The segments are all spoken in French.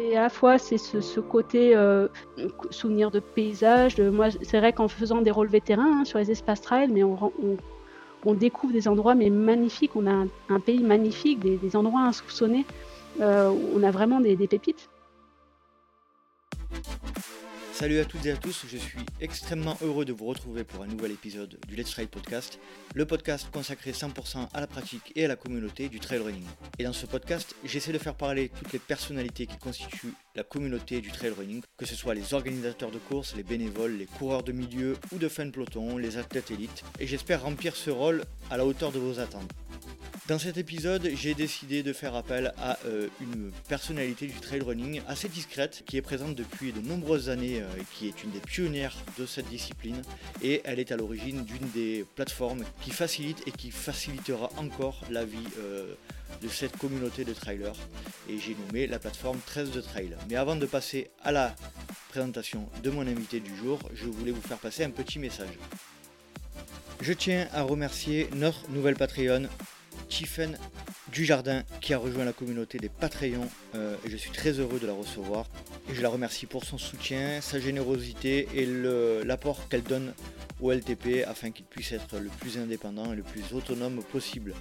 C'est à la fois c'est ce, côté euh, souvenir de paysage. moi, c'est vrai qu'en faisant des vétérans hein, sur les espaces trail, mais on, découvre des endroits magnifiques. On a un, pays magnifique, des, endroits insoupçonnés. Euh, on a vraiment des pépites. Salut à toutes et à tous, je suis extrêmement heureux de vous retrouver pour un nouvel épisode du Let's Trail Podcast, le podcast consacré 100% à la pratique et à la communauté du trail running. Et dans ce podcast, j'essaie de faire parler toutes les personnalités qui constituent la communauté du trail running, que ce soit les organisateurs de courses, les bénévoles, les coureurs de milieu ou de fin de peloton, les athlètes élites, et j'espère remplir ce rôle à la hauteur de vos attentes. Dans cet épisode, j'ai décidé de faire appel à euh, une personnalité du trail running assez discrète qui est présente depuis de nombreuses années, euh, et qui est une des pionnières de cette discipline et elle est à l'origine d'une des plateformes qui facilite et qui facilitera encore la vie euh, de cette communauté de trailers et j'ai nommé la plateforme 13 de trail. Mais avant de passer à la présentation de mon invité du jour, je voulais vous faire passer un petit message. Je tiens à remercier notre nouvelle Patreon Tiffen Dujardin qui a rejoint la communauté des Patreons euh, et je suis très heureux de la recevoir et je la remercie pour son soutien, sa générosité et l'apport qu'elle donne au LTP afin qu'il puisse être le plus indépendant et le plus autonome possible.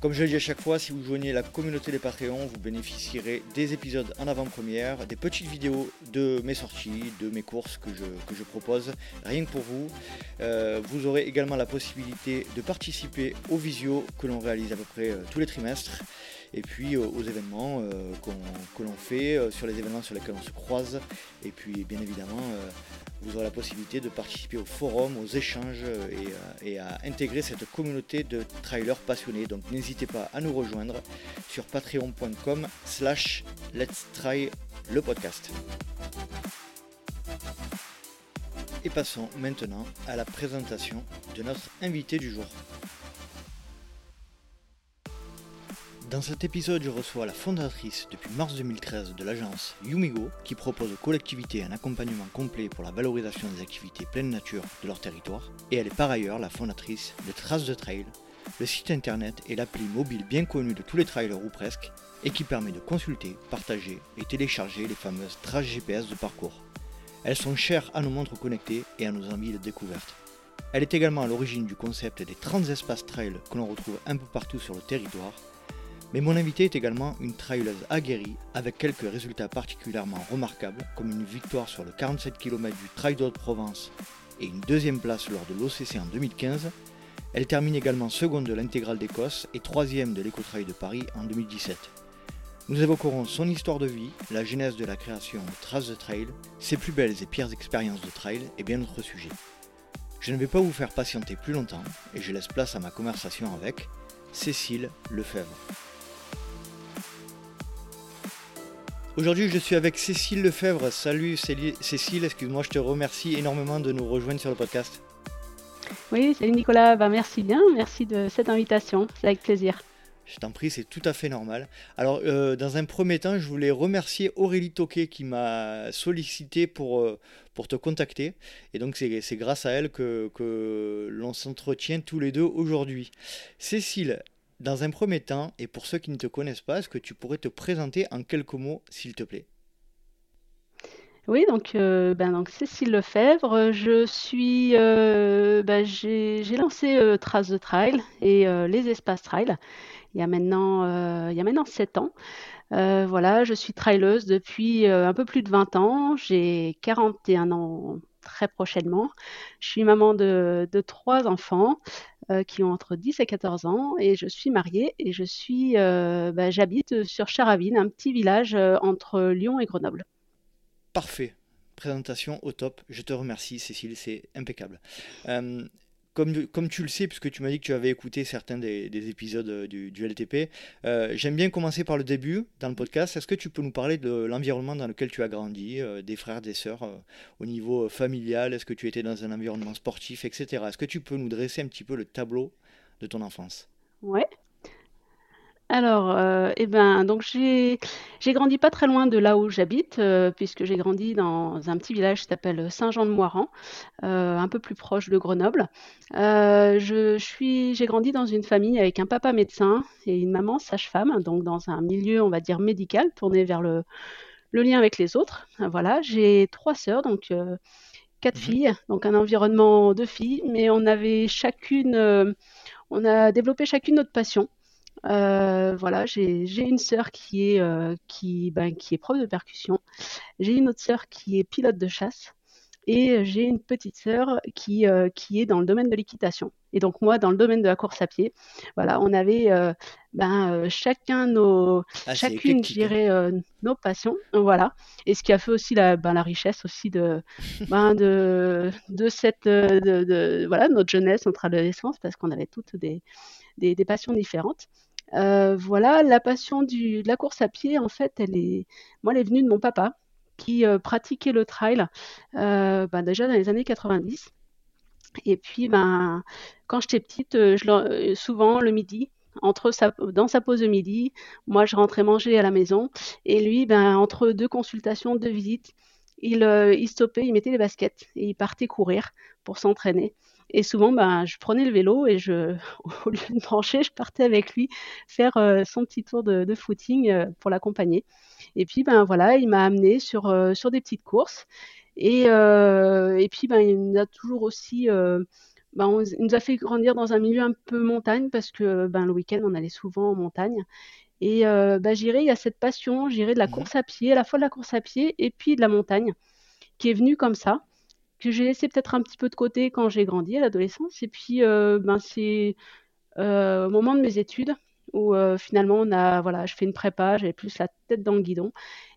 Comme je le dis à chaque fois, si vous joignez la communauté des Patreons, vous bénéficierez des épisodes en avant-première, des petites vidéos de mes sorties, de mes courses que je, propose, rien que pour vous. Euh, vous aurez également la possibilité de participer aux visios que l'on réalise à peu près euh, tous les trimestres. Et puis euh, aux événements que l'on fait, sur les événements sur lesquels on se croise, et puis bien évidemment vous aurez la possibilité de participer au forum, aux échanges euh, et, à intégrer cette communauté de trailers passionnés. Donc n'hésitez pas à nous rejoindre sur patreon.com slash let's try le podcast. Et passons maintenant à la présentation de notre invité du jour. Dans cet épisode, je reçois la fondatrice depuis mars 2013 de l'agence Yumigo, qui propose aux collectivités un accompagnement complet pour la valorisation des activités pleine nature de leur territoire, et elle est par ailleurs la fondatrice de Traces de Trail, le site internet et l'appli mobile bien connu de tous les trailers ou presque, et qui permet de consulter, partager et télécharger les fameuses traces GPS de parcours. Elles sont chères à nos montres connectées et à nos envies de découverte. Elle est également à l'origine du concept des 30 espaces trail que l'on retrouve un peu partout sur le territoire mais mon invité est également une traileuse aguerrie avec quelques résultats particulièrement remarquables comme une victoire sur le 47 km du Trail de Provence et une deuxième place lors de l'OCC en 2015. Elle termine également seconde de l'intégrale d'Écosse et troisième de l'éco-trail de Paris en 2017. Nous évoquerons son histoire de vie, la genèse de la création de Traces de Trail, ses plus belles et pires expériences de trail et bien d'autres sujets. Je ne vais pas vous faire patienter plus longtemps et je laisse place à ma conversation avec Cécile Lefebvre. Aujourd'hui, je suis avec Cécile Lefebvre. Salut Cécile, excuse-moi, je te remercie énormément de nous rejoindre sur le podcast. Oui, salut Nicolas, bah, merci bien, merci de cette invitation, c'est avec plaisir. Je t'en prie, c'est tout à fait normal. Alors, euh, dans un premier temps, je voulais remercier Aurélie Toquet qui m'a sollicité pour, euh, pour te contacter. Et donc, c'est grâce à elle que, que l'on s'entretient tous les deux aujourd'hui. Cécile, dans un premier temps, et pour ceux qui ne te connaissent pas, est-ce que tu pourrais te présenter en quelques mots, s'il te plaît? Oui, donc, euh, ben, donc Cécile Lefebvre, je suis, euh, ben, j'ai lancé euh, Trace de Trail et les espaces trail il y a maintenant, il y a maintenant 7 ans. voilà, je suis traileuse depuis un peu plus de 20 ans. J'ai 41 ans très prochainement. Je suis maman de, trois enfants euh, qui ont entre 10 et 14 ans et je suis mariée et je suis, euh, bah, j'habite sur Charavine, un petit village euh, entre Lyon et Grenoble. Parfait. Présentation au top. Je te remercie, Cécile, c'est impeccable comme, tu le sais, puisque tu m'as dit que tu avais écouté certains des, épisodes euh, du, LTP, euh, j'aime bien commencer par le début dans le podcast. Est-ce que tu peux nous parler de l'environnement dans lequel tu as grandi, euh, des frères, des sœurs, au niveau familial? Est-ce que tu étais dans un environnement sportif, etc. Est-ce que tu peux nous dresser un petit peu le tableau de ton enfance? Ouais. Alors, euh, eh ben, donc j'ai j'ai grandi pas très loin de là où j'habite, euh, puisque j'ai grandi dans un petit village qui s'appelle Saint-Jean-de-Moiran, euh, un peu plus proche de Grenoble. Euh, je suis, j'ai grandi dans une famille avec un papa médecin et une maman sage-femme, donc dans un milieu, on va dire médical, tourné vers le, le lien avec les autres. Voilà, j'ai trois sœurs, donc quatre Mhm. filles, donc un environnement de filles, mais on avait chacune, on a développé chacune notre passion. Euh, voilà, j'ai j'ai une sœur qui est, euh, qui, ben, qui est prof de percussion. J'ai une autre sœur qui est pilote de chasse. Et j'ai une petite sœur qui, euh, qui est dans le domaine de l'équitation. Et donc moi, dans le domaine de la course à pied, voilà, on avait euh, ben, euh, chacun nos, Ah, chacune, je hein. dirais, nos passions, voilà. Et ce qui a fait aussi la, ben, la richesse aussi de, ben, de, de cette, de, de- voilà, notre jeunesse, notre adolescence, parce qu'on avait toutes des, des, des passions différentes. Euh, voilà, la passion du, de la course à pied, en fait, elle est, moi, elle est venue de mon papa qui euh, pratiquait le trail euh, ben, déjà dans les années 90. Et puis, ben, quand j'étais petite, souvent le midi, entre sa, dans sa pause de midi, moi je rentrais manger à la maison et lui, ben, entre deux consultations, deux visites, il, il stoppait, il mettait les baskets et il partait courir pour s'entraîner. Et souvent, ben, je prenais le vélo et je, au lieu de manger, je partais avec lui faire euh, son petit tour de, de footing euh, pour l'accompagner. Et puis, ben voilà, il m'a amené sur, euh, sur des petites courses. Et, et puis, ben, il nous a toujours aussi, ben, on- il nous a fait grandir dans un milieu un peu montagne parce que ben, le week-end, on allait souvent en montagne. Et ben, j'irais, il y a cette passion, j'irais de la Mhm. course à pied, à la fois de la course à pied et puis de la montagne, qui est venue comme ça, que j'ai laissé peut-être un petit peu de côté quand j'ai grandi à l'adolescence. Et puis, euh, ben, c'est euh, au moment de mes études où euh, finalement on a voilà je fais une prépa j'avais plus la tête dans le guidon.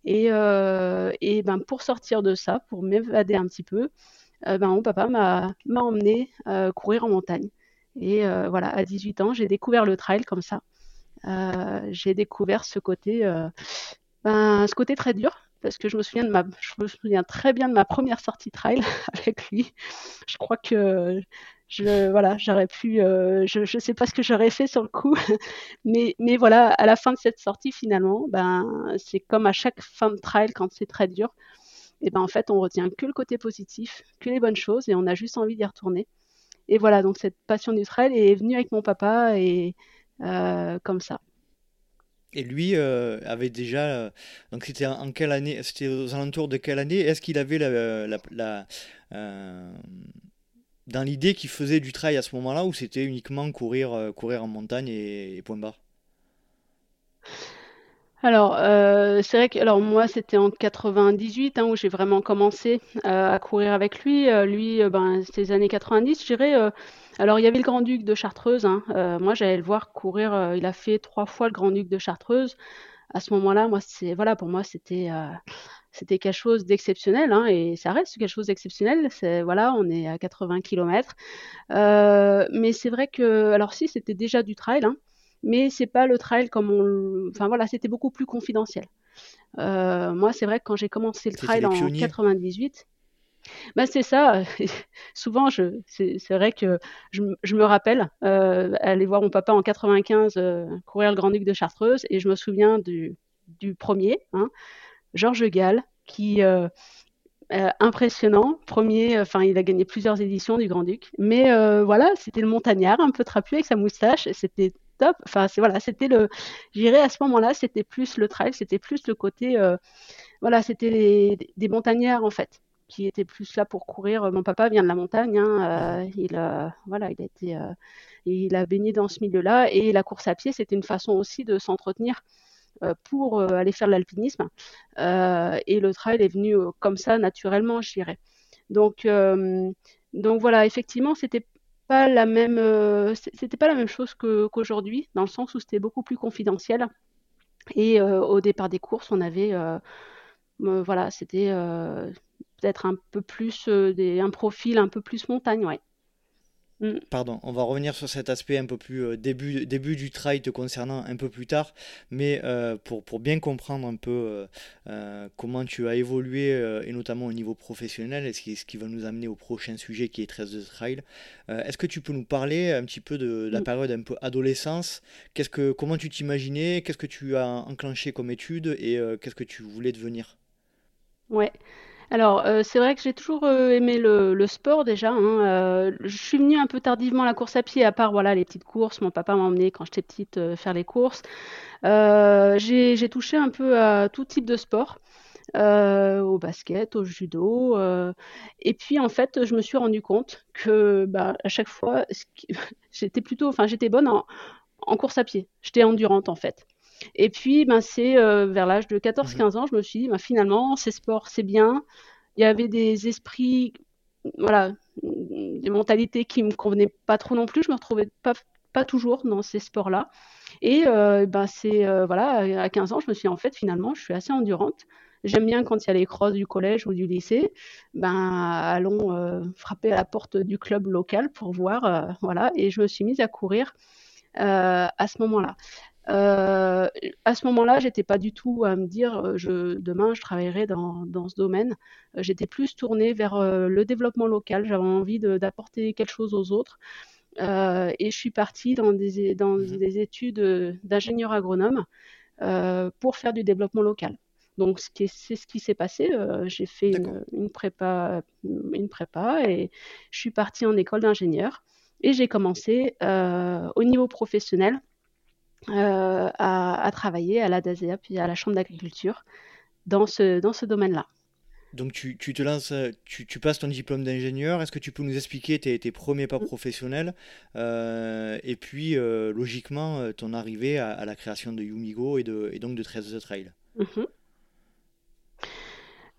Et, et ben pour sortir de ça pour m'évader un petit peu ben mon papa m'a m'a emmené courir en montagne. Et voilà à 18 ans j'ai découvert le trail comme ça. J'ai découvert ce côté ben, ce côté très dur parce que je me souviens de ma je me souviens très bien de ma première sortie trail avec lui je crois que je, voilà, j'aurais pu, euh, je ne sais pas ce que j'aurais fait sur le coup, mais, mais voilà, à la fin de cette sortie, finalement, ben, c'est comme à chaque fin de trail quand c'est très dur, et ben en fait, on retient que le côté positif, que les bonnes choses, et on a juste envie d'y retourner. Et voilà, donc cette passion du trail est venue avec mon papa et euh, comme ça. Et lui euh, avait déjà. euh, donc c'était en, quelle année? C'était aux alentours de quelle année? Est-ce qu'il avait la, la- la, euh, dans l'idée qu'il faisait du trail à ce moment-là ou c'était uniquement courir, euh, courir en montagne et, point barre? Alors, euh, c'est vrai que alors moi, c'était en 98 hein, où j'ai vraiment commencé euh, à courir avec lui. Euh, lui, euh, ben, les années 90, je dirais. Alors, il y avait le Grand-Duc de Chartreuse. hein. Euh, moi, j'allais le voir courir. euh, il a fait trois fois le Grand-Duc de Chartreuse. À ce moment-là, moi, c'est voilà, pour moi, c'était euh, c'était quelque chose d'exceptionnel, hein, et ça reste quelque chose d'exceptionnel. C'est voilà, on est à 80 kilomètres. Euh, mais c'est vrai que, alors si, c'était déjà du trail, hein, mais c'est pas le trail comme on, le- enfin voilà, c'était beaucoup plus confidentiel. Moi, c'est vrai que quand j'ai commencé le trail en pionniers? 98, bah c'est ça. Souvent, je, c'est c'est vrai que je, me rappelle euh, aller voir mon papa en 95 euh, courir le Grand Duc de Chartreuse, et je me souviens du, premier, hein, Georges Gall, qui euh, euh, impressionnant. Premier, enfin, il a gagné plusieurs éditions du Grand-Duc. Mais euh, voilà, c'était le montagnard, un peu trapu avec sa moustache. C'était top. Enfin, voilà, c'était le. J'irais à ce moment-là, c'était plus le trail, c'était plus le côté. euh, voilà, c'était les- des montagnards en fait, qui étaient plus là pour courir. Mon papa vient de la montagne. Hein, euh, il, euh, voilà, il a été, euh, il a baigné dans ce milieu-là. Et la course à pied, c'était une façon aussi de s'entretenir euh, pour euh, aller faire de l'alpinisme. Euh, et le trail est venu euh, comme ça naturellement, je dirais. Donc, euh, donc voilà, effectivement, c'était pas la même, euh, c'était pas la même chose qu'aujourd'hui, dans le sens où c'était beaucoup plus confidentiel. Et euh, au départ des courses, on avait, euh, euh, voilà, c'était euh, peut-être un peu plus euh, des, un profil un peu plus montagne, ouais. Mm. Pardon, on va revenir sur cet aspect un peu plus euh, début, début du trail te concernant un peu plus tard, mais euh, pour, pour, bien comprendre un peu euh, comment tu as évolué et notamment au niveau professionnel, et ce qui, ce qui va nous amener au prochain sujet qui est 13 de trail, est-ce que tu peux nous parler un petit peu de, la mm. période un peu adolescence? Qu'est-ce que, Comment tu t'imaginais? Qu'est-ce que tu as enclenché comme étude? Et qu'est-ce que tu voulais devenir? Ouais. Alors, euh, c'est vrai que j'ai toujours euh, aimé le, sport déjà. Hein, euh, je suis venue un peu tardivement à la course à pied, à part voilà les petites courses. Mon papa m'a emmené quand j'étais petite faire les courses. j'ai touché un peu à tout type de sport, au basket, au judo. et puis en fait, je me suis rendu compte que bah, à chaque fois, j'étais plutôt, enfin j'étais bonne en course à pied. J'étais endurante en fait. Et puis, ben, c'est euh, vers l'âge de 14-15 mmh ans, je me suis dit, ben, finalement, ces sports, c'est bien. Il y avait des esprits, voilà, des mentalités qui me convenaient pas trop non plus. Je me retrouvais pas, pas toujours dans ces sports-là. Et euh, ben, c'est, euh, voilà, à 15 ans, je me suis dit, en fait, finalement, je suis assez endurante. J'aime bien quand il y a les crosses du collège ou du lycée. Ben, allons frapper à la porte du club local pour voir. voilà. Et je me suis mise à courir à ce moment-là. Euh, à ce moment-là, j'étais pas du tout à me dire euh, je, demain je travaillerai dans, dans ce domaine. Euh, j'étais plus tournée vers le développement local. J'avais envie d'apporter quelque chose aux autres. et je suis partie dans des, dans mmh des études d'ingénieur agronome pour faire du développement local. Donc c'est ce qui s'est passé. J'ai fait une, une, prépa, une prépa et je suis partie en école d'ingénieur. Et j'ai commencé au niveau professionnel euh, à, travailler à la DASEA puis à la Chambre d'agriculture dans ce, dans ce domaine-là. Donc tu, tu, te lances, tu, tu passes ton diplôme d'ingénieur. Est-ce que tu peux nous expliquer tes, tes premiers pas mm. professionnels euh, et puis euh, logiquement ton arrivée à, la création de Yumigo et, de, et donc de 13 The Trail? Mm-hmm.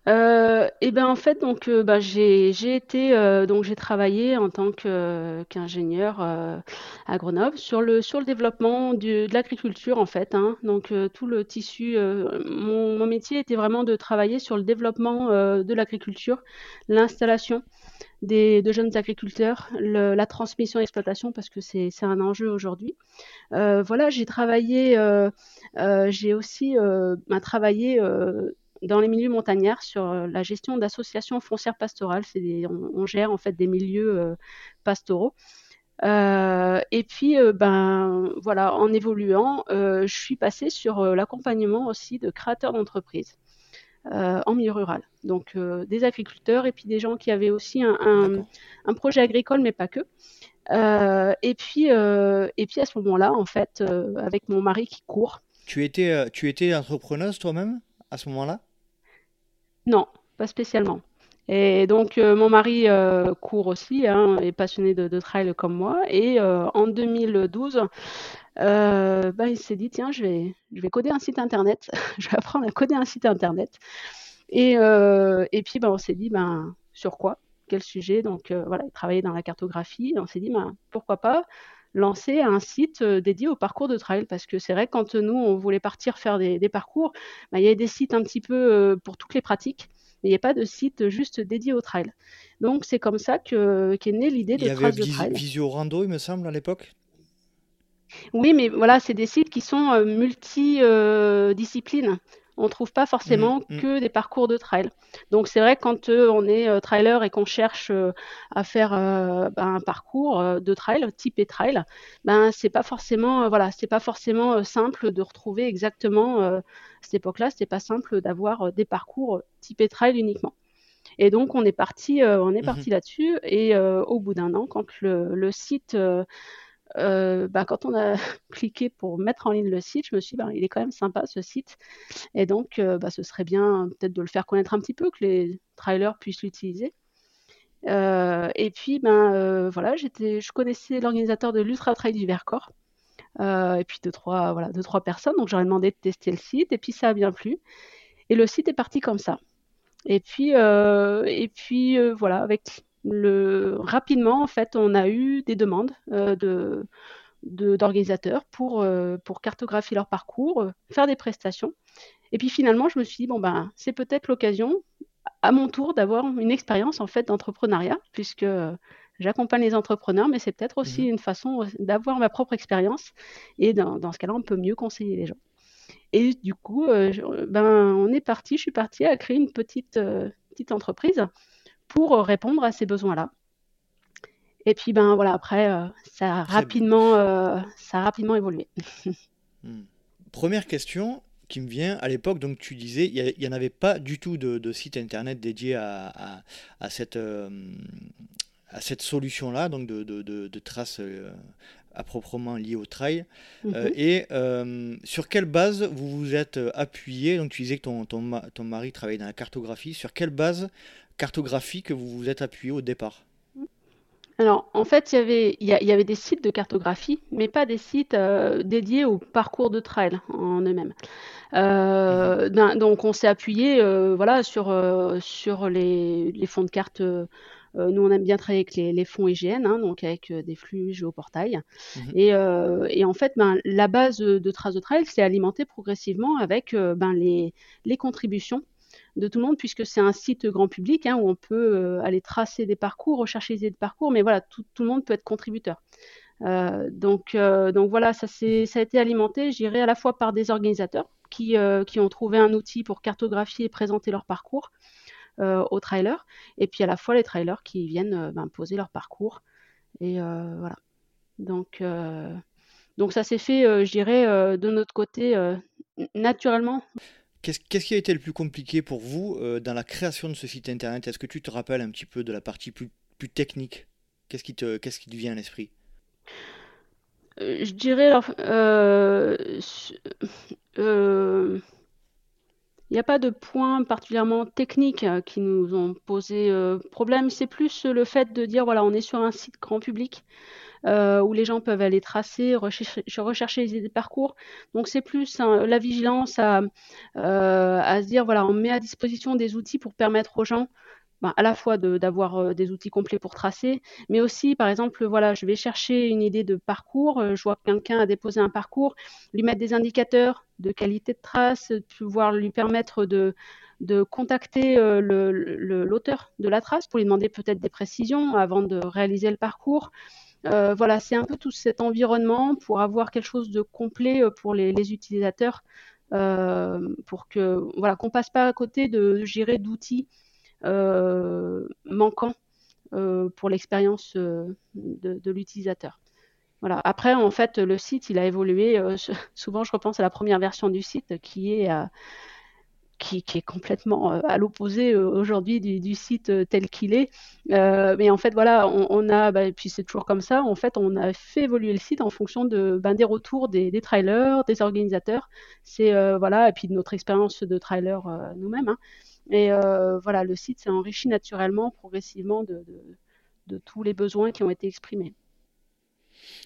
Euh, et ben en fait donc euh, bah, j'ai j'ai été euh, donc j'ai travaillé en tant qu'ingénieur à Grenoble sur le sur le développement de l'agriculture en fait hein. donc tout le tissu mon, métier était vraiment de travailler sur le développement de l'agriculture l'installation des de jeunes agriculteurs la transmission et l'exploitation parce que c'est c'est un enjeu aujourd'hui voilà j'ai travaillé j'ai aussi bah, travaillé dans les milieux montagnards sur euh, la gestion d'associations foncières pastorales. On, gère en fait des milieux euh, pastoraux. Euh, et puis, ben voilà, en évoluant, je suis passée sur l'accompagnement aussi de créateurs d'entreprises en milieu rural. Donc des agriculteurs et puis des gens qui avaient aussi un, un, projet agricole, mais pas que. et puis, et puis à ce moment-là, en fait, avec mon mari qui court. Tu étais, tu étais entrepreneuse toi-même à ce moment-là? Non, pas spécialement. Et donc, euh, mon mari euh, court aussi, hein, est passionné de, trail comme moi. Et euh, en 2012, bah, il s'est dit, tiens, je vais, coder un site internet. je vais apprendre à coder un site internet. Et, puis, bah, on s'est dit, ben, sur quoi? Quel sujet? Donc, voilà, il travaillait dans la cartographie. On s'est dit, ben, pourquoi pas? Lancer un site dédié au parcours de trail parce que c'est vrai que quand nous on voulait partir faire des, parcours, bah, il y avait des sites un petit peu pour toutes les pratiques, mais il n'y a pas de site juste dédié au trail. Donc c'est comme ça que qu'est née l'idée de Trace de Trail. Visio Rando, il me semble, à l'époque? Oui, mais voilà, c'est des sites qui sont multidisciplines on ne trouve pas forcément mmh, mmh. que des parcours de trail. Donc c'est vrai que quand euh, on est euh, trailer et qu'on cherche euh, à faire ben, un parcours de trail, type et trail, ben c'est pas forcément voilà, c'est pas forcément simple de retrouver exactement à cette époque-là, c'était pas simple d'avoir des parcours type et trail uniquement. Et donc on est parti, on est mmh parti là-dessus. Et au bout d'un an, quand le site euh, bah, quand on a cliqué pour mettre en ligne le site, je me suis dit, bah, il est quand même sympa ce site. Et donc, euh, bah, ce serait bien peut-être de le faire connaître un petit peu, que les trailers puissent l'utiliser. Euh, et puis, ben, voilà, je connaissais l'organisateur de l'Ultra Trail du Vercors. et puis deux trois, voilà, deux, trois personnes. Donc, j'aurais demandé de tester le site. Et puis, ça a bien plu. Et le site est parti comme ça. Et puis, et puis voilà, avec le, rapidement, en fait, on a eu des demandes euh, de, d'organisateurs pour, euh, pour cartographier leur parcours, euh, faire des prestations. Et puis finalement, je me suis dit, bon, ben, c'est peut-être l'occasion, à mon tour, d'avoir une expérience en fait d'entrepreneuriat, puisque j'accompagne les entrepreneurs, mais c'est peut-être aussi mmh une façon d'avoir ma propre expérience. Et dans, dans ce cas-là, on peut mieux conseiller les gens. Et du coup, ben, on est parti, je suis partie à créer une petite, petite entreprise pour répondre à ces besoins-là. Et puis, ben voilà, après, ça, a rapidement, ça a rapidement évolué. Mmh. Première question, qui me vient à l'époque, donc tu disais, il n'y en avait pas du tout de, site internet dédié à, à, cette, euh, à cette solution-là, donc de, de, traces euh, à proprement liées au trail. Euh, mhm. et sur quelle base vous vous êtes appuyé? Donc tu disais que ton, ton, ton mari travaillait dans la cartographie. Sur quelle base cartographique vous vous êtes appuyé au départ alors, en fait, il y avait, il y, avait des sites de cartographie, mais pas des sites dédiés au parcours de trail en eux-mêmes. Euh, donc on s'est appuyé euh, voilà, sur, euh, sur les, les, fonds de cartes. nous, on aime bien travailler avec les, fonds IGN, hein, donc avec des flux géoportail. Mhm. Et, et, en fait, ben, la base de Trace de Trail s'est alimentée progressivement avec ben, les, les, contributions de tout le monde, puisque c'est un site grand public hein, où on peut aller tracer des parcours, rechercher des parcours, mais voilà, tout, le monde peut être contributeur. donc, donc voilà, ça, a été alimenté, je dirais, à la fois par des organisateurs, euh, qui, ont trouvé un outil pour cartographier et présenter leur parcours euh, aux trailers, et puis à la fois les trailers qui viennent euh, ben, poser leur parcours. Et voilà. Donc, donc ça s'est fait, je dirais, de notre côté, naturellement. Qu'est-ce, qui a été le plus compliqué pour vous dans la création de ce site internet? Est-ce que tu te rappelles un petit peu de la partie plus, technique? Qu'est-ce qui, te, vient à l'esprit? Je dirais, il euh, n'y a pas de points particulièrement techniques euh, qui nous ont posé euh, problème. C'est plus le fait de dire voilà, on est sur un site grand public où les gens peuvent aller tracer, rechercher, rechercher des parcours. Donc c'est plus la vigilance à, à se dire voilà, on met à disposition des outils pour permettre aux gens ben, à la fois d'avoir euh, des outils complets pour tracer, mais aussi, par exemple, voilà, je vais chercher une idée de parcours, euh, je vois que quelqu'un a déposé un parcours, lui mettre des indicateurs de qualité de trace, pouvoir lui permettre de, de contacter euh, l'auteur de la trace pour lui demander peut-être des précisions avant de réaliser le parcours. Voilà, c'est un peu tout cet environnement pour avoir quelque chose de complet pour les, utilisateurs, pour que voilà qu'on passe pas à côté de gérer d'outils euh, manquant euh, pour l'expérience euh, de, l'utilisateur. Voilà. Après, en fait, le site, il a évolué. souvent, je repense à la première version du site qui est qui, est complètement à l'opposé aujourd'hui du, site tel qu'il est. mais en fait, voilà, on, a, bah, et puis c'est toujours comme ça, en fait, on a fait évoluer le site en fonction de, ben, des retours des, trailers, des organisateurs, c'est voilà, et puis de notre expérience de trailer nous-mêmes. Hein. Et euh, voilà, le site s'est enrichi naturellement, progressivement de, tous les besoins qui ont été exprimés.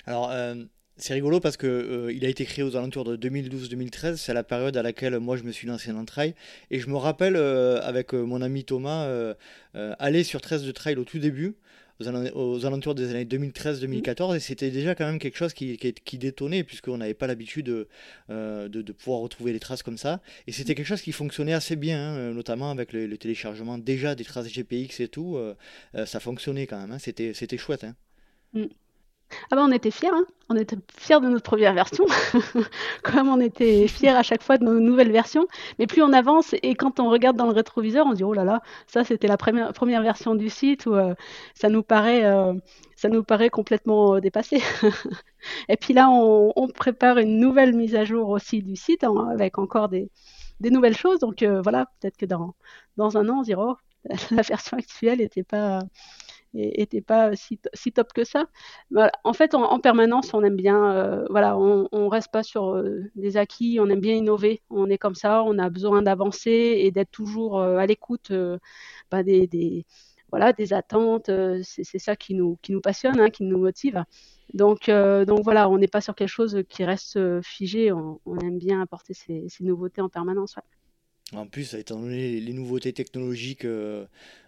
Alors, euh, c'est rigolo parce que euh, il a été créé aux alentours de 2012-2013. C'est la période à laquelle moi je me suis lancé dans le trail. Et je me rappelle avec mon ami Thomas aller sur 13 de trail au tout début aux, alentours des années 2013-2014 et c'était déjà quand même quelque chose qui, qui, détonnait puisqu'on n'avait pas l'habitude euh, de, pouvoir retrouver les traces comme ça et c'était quelque chose qui fonctionnait assez bien hein, notamment avec le, téléchargement déjà des traces GPX et tout euh, euh, ça fonctionnait quand même hein. c'était c'était chouette hein. mm. Ah bah on était fiers, hein. on était fiers de notre première version, comme on était fiers à chaque fois de nos nouvelles versions. Mais plus on avance et quand on regarde dans le rétroviseur, on se dit oh là là, ça c'était la première, première version du site où euh, ça nous paraît euh, ça nous paraît complètement euh, dépassé. et puis là on, prépare une nouvelle mise à jour aussi du site hein, avec encore des, nouvelles choses. Donc voilà, peut-être que dans dans un an on se dira oh, la version actuelle n'était pas était pas si, top que ça. En fait, en, permanence, on aime bien, euh, voilà, on, on reste pas sur euh, des acquis, on aime bien innover. On est comme ça, on a besoin d'avancer et d'être toujours euh, à l'écoute bah, des, voilà, des attentes. c'est ça qui nous, qui nous passionne, hein, qui nous motive. Donc, donc voilà, on n'est pas sur quelque chose qui reste figé. On, aime bien apporter ces, nouveautés en permanence. En plus, étant donné les nouveautés technologiques euh,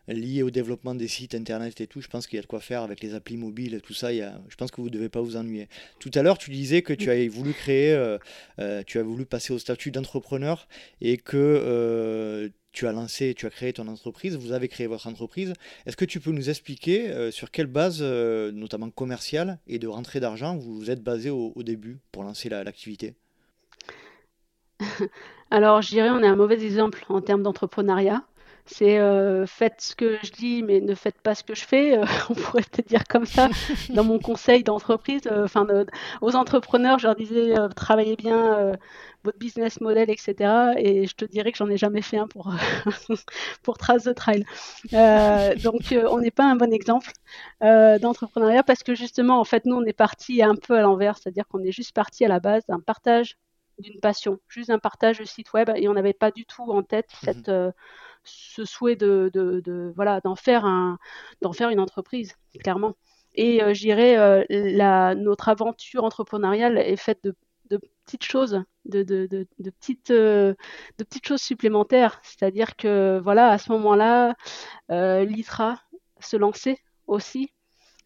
liées au développement des sites internet et tout, je pense qu'il y a de quoi faire avec les applis mobiles tout ça. Il y a, je pense que vous ne devez pas vous ennuyer. Tout à l'heure, tu disais que tu avais voulu créer, euh, euh, tu as voulu passer au statut d'entrepreneur et que tu as lancé, tu as créé ton entreprise, vous avez créé votre entreprise. Est-ce que tu peux nous expliquer sur quelle base, notamment commerciale et de rentrée d'argent, vous vous êtes basé au, début pour lancer l'activité? Alors, je dirais, on est un mauvais exemple en termes d'entrepreneuriat. C'est euh, faites ce que je dis, mais ne faites pas ce que je fais. Euh, on pourrait peut-être dire comme ça dans mon conseil d'entreprise. Euh, enfin, aux entrepreneurs, je leur disais travaillez bien votre business model, etc. Et je te dirais que j'en ai jamais fait un pour pour Trace de Trail. donc, on n'est pas un bon exemple d'entrepreneuriat parce que justement, en fait, nous, on est parti un peu à l'envers, c'est-à-dire qu'on est juste parti à la base d'un partage d'une passion, juste un partage de site web, et on n'avait pas du tout en tête mmh cette ce souhait de, de, voilà d'en faire un d'en faire une entreprise clairement. Et euh, je dirais euh, la notre aventure entrepreneuriale est faite de, de petites choses de, de petites euh, de petites choses supplémentaires. C'est-à-dire que voilà à ce moment-là l'ITRA se lançait aussi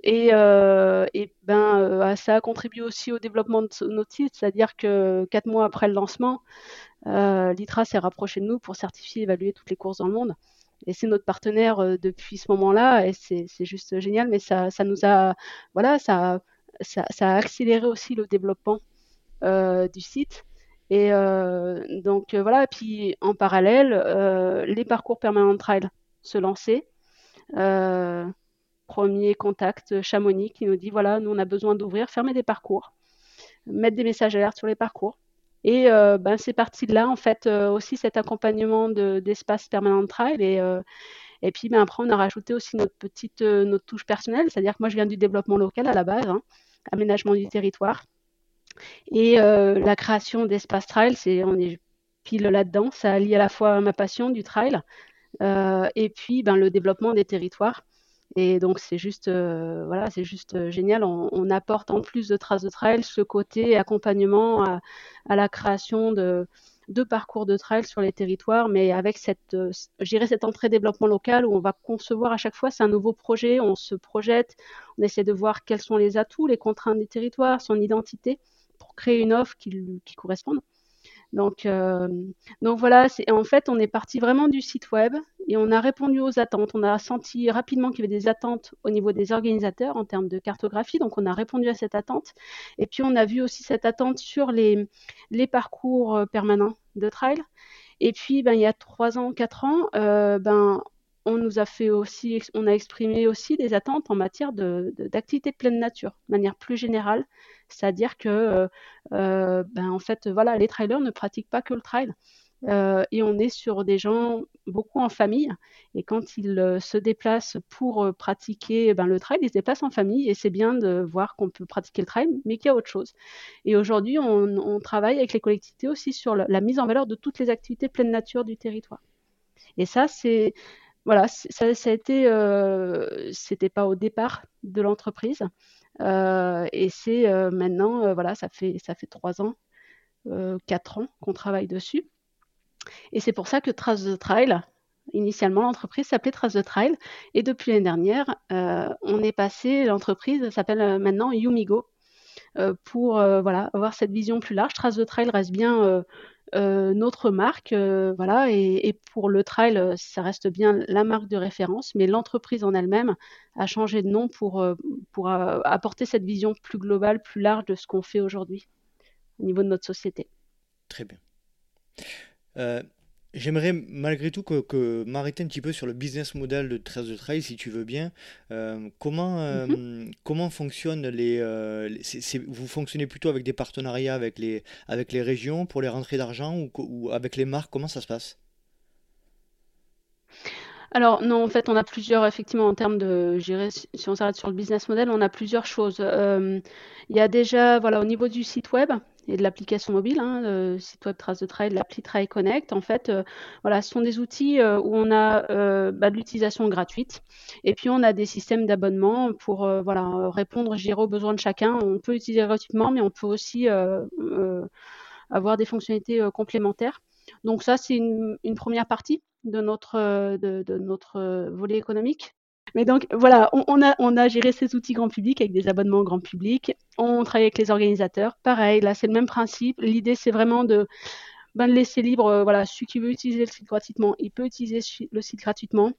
et, et ben, ça a contribué aussi au développement de notre site, c'est-à-dire que quatre mois après le lancement, euh, L'ITRA s'est rapproché de nous pour certifier et évaluer toutes les courses dans le monde. Et c'est notre partenaire euh, depuis ce moment-là, et c'est juste génial, mais ça, ça, nous a, voilà, ça, ça, a accéléré aussi le développement euh, du site. Et donc voilà, puis en parallèle, les parcours permanents de trail se lançaient. Premier contact Chamonix qui nous dit voilà, nous on a besoin d'ouvrir, fermer des parcours, mettre des messages alertes sur les parcours. Et euh, ben, c'est parti de là, en fait, euh, aussi cet accompagnement d'espace permanent de trail. Et, euh, et puis ben, après, on a rajouté aussi notre petite notre touche personnelle, c'est-à-dire que moi, je viens du développement local à la base, hein, aménagement du territoire. Et la création d'espace trail, c'est on est pile là-dedans. Ça allie à la fois ma passion du trail et puis ben, le développement des territoires. Et donc c'est juste, euh, voilà, c'est juste euh, génial. On, apporte en plus de traces de trail ce côté accompagnement à, la création de, parcours de trail sur les territoires, mais avec cette, euh, cette entrée développement local où on va concevoir à chaque fois, c'est un nouveau projet, on se projette, on essaie de voir quels sont les atouts, les contraintes des territoires, son identité pour créer une offre qui, qui corresponde. Donc, euh, donc voilà, en fait, on est parti vraiment du site web et on a répondu aux attentes. On a senti rapidement qu'il y avait des attentes au niveau des organisateurs en termes de cartographie, donc on a répondu à cette attente. Et puis on a vu aussi cette attente sur les, les parcours euh, permanents de trail. Et puis, ben, il y a trois ans, quatre ans, euh, ben, on nous a fait aussi, on a exprimé aussi des attentes en matière d'activité de, de, pleine nature, de manière plus générale. C'est-à-dire que, euh, euh, ben, en fait, voilà, les trailers ne pratiquent pas que le trail. Euh, et on est sur des gens beaucoup en famille. Et quand ils se déplacent pour pratiquer ben, le trail, ils se déplacent en famille. Et c'est bien de voir qu'on peut pratiquer le trail, mais qu'il y a autre chose. Et aujourd'hui, on, travaille avec les collectivités aussi sur la, la mise en valeur de toutes les activités pleine nature du territoire. Et ça, c'est voilà, ça, ça euh, c'était pas au départ de l'entreprise, euh, et c'est euh, maintenant, voilà, ça fait trois ans, quatre ans qu'on travaille dessus, et c'est pour ça que Trace de Trail, initialement l'entreprise s'appelait Trace de Trail, et depuis l'année dernière, on est passé, l'entreprise s'appelle maintenant Yumigo, pour avoir cette vision plus large. Trace de Trail reste bien euh, notre marque, euh, voilà, et, pour le trail, euh, ça reste bien la marque de référence, mais l'entreprise en elle-même a changé de nom pour, pour apporter cette vision plus globale, plus large de ce qu'on fait aujourd'hui au niveau de notre société. Très bien. J'aimerais malgré tout que, que m'arrêter un petit peu sur le business model de 13 de Trail, si tu veux bien. Euh, comment, euh, mm-hmm. comment fonctionnent les. Euh, vous fonctionnez plutôt avec des partenariats avec les, avec les régions pour les rentrées d'argent ou, ou avec les marques? Comment ça se passe? Alors non, en fait, on a plusieurs, effectivement, en termes de, gérer, si on s'arrête sur le business model, on a plusieurs choses. il y a déjà, voilà, au niveau du site web, et de l'application mobile, hein, le site web Trace de Trail, l'appli Trail Connect. En fait, euh, voilà, ce sont des outils euh, où on a euh, bah, de l'utilisation gratuite. Et puis, on a des systèmes d'abonnement pour voilà, répondre, aux besoins de chacun. On peut utiliser gratuitement, mais on peut aussi avoir des fonctionnalités complémentaires. Donc ça, c'est une, première partie de notre, de notre volet économique. Mais donc voilà, on, a, on a géré ces outils grand public avec des abonnements grand public. On travaille avec les organisateurs. Pareil, là c'est le même principe. L'idée c'est vraiment de ben, de laisser libre, voilà, celui qui veut utiliser le site gratuitement, il peut utiliser le site gratuitement.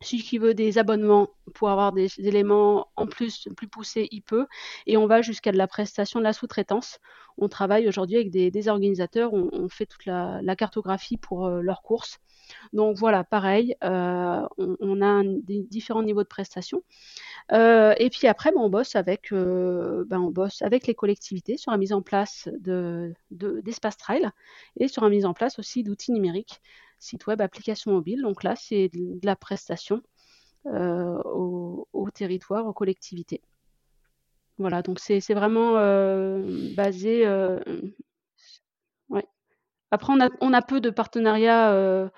Celui qui veut des abonnements pour avoir des éléments en plus plus poussés, il peut. Et on va jusqu'à de la prestation de la sous-traitance. On travaille aujourd'hui avec des, organisateurs, on, fait toute la, cartographie pour euh, leurs courses. Donc voilà, pareil, euh, on, a différents niveaux de prestation. Euh, et puis après, ben, on, bosse avec, ben, on bosse avec les collectivités sur la mise en place d'espace de, trail et sur la mise en place aussi d'outils numériques site web, application mobile. Donc là, c'est de la prestation euh, au, territoire, aux collectivités. Voilà, donc c'est vraiment euh, basé. Euh. Après, on a, a, peu de partenariats.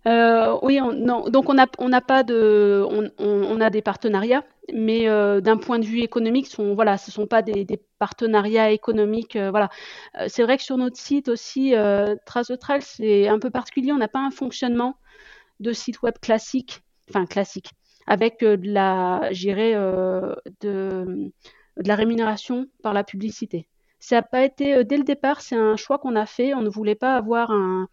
oui, non, donc on n'a on a pas de. On, a des partenariats, mais d'un point de vue économique, sont, voilà, ce sont pas des, partenariats économiques. voilà. c'est vrai que sur notre site aussi, Trace de Trail, c'est un peu particulier. On n'a pas un fonctionnement de site web classique, enfin classique, avec de la, de, de la rémunération par la publicité. Ça n'a pas été dès le départ, c'est un choix qu'on a fait. On ne voulait pas avoir un,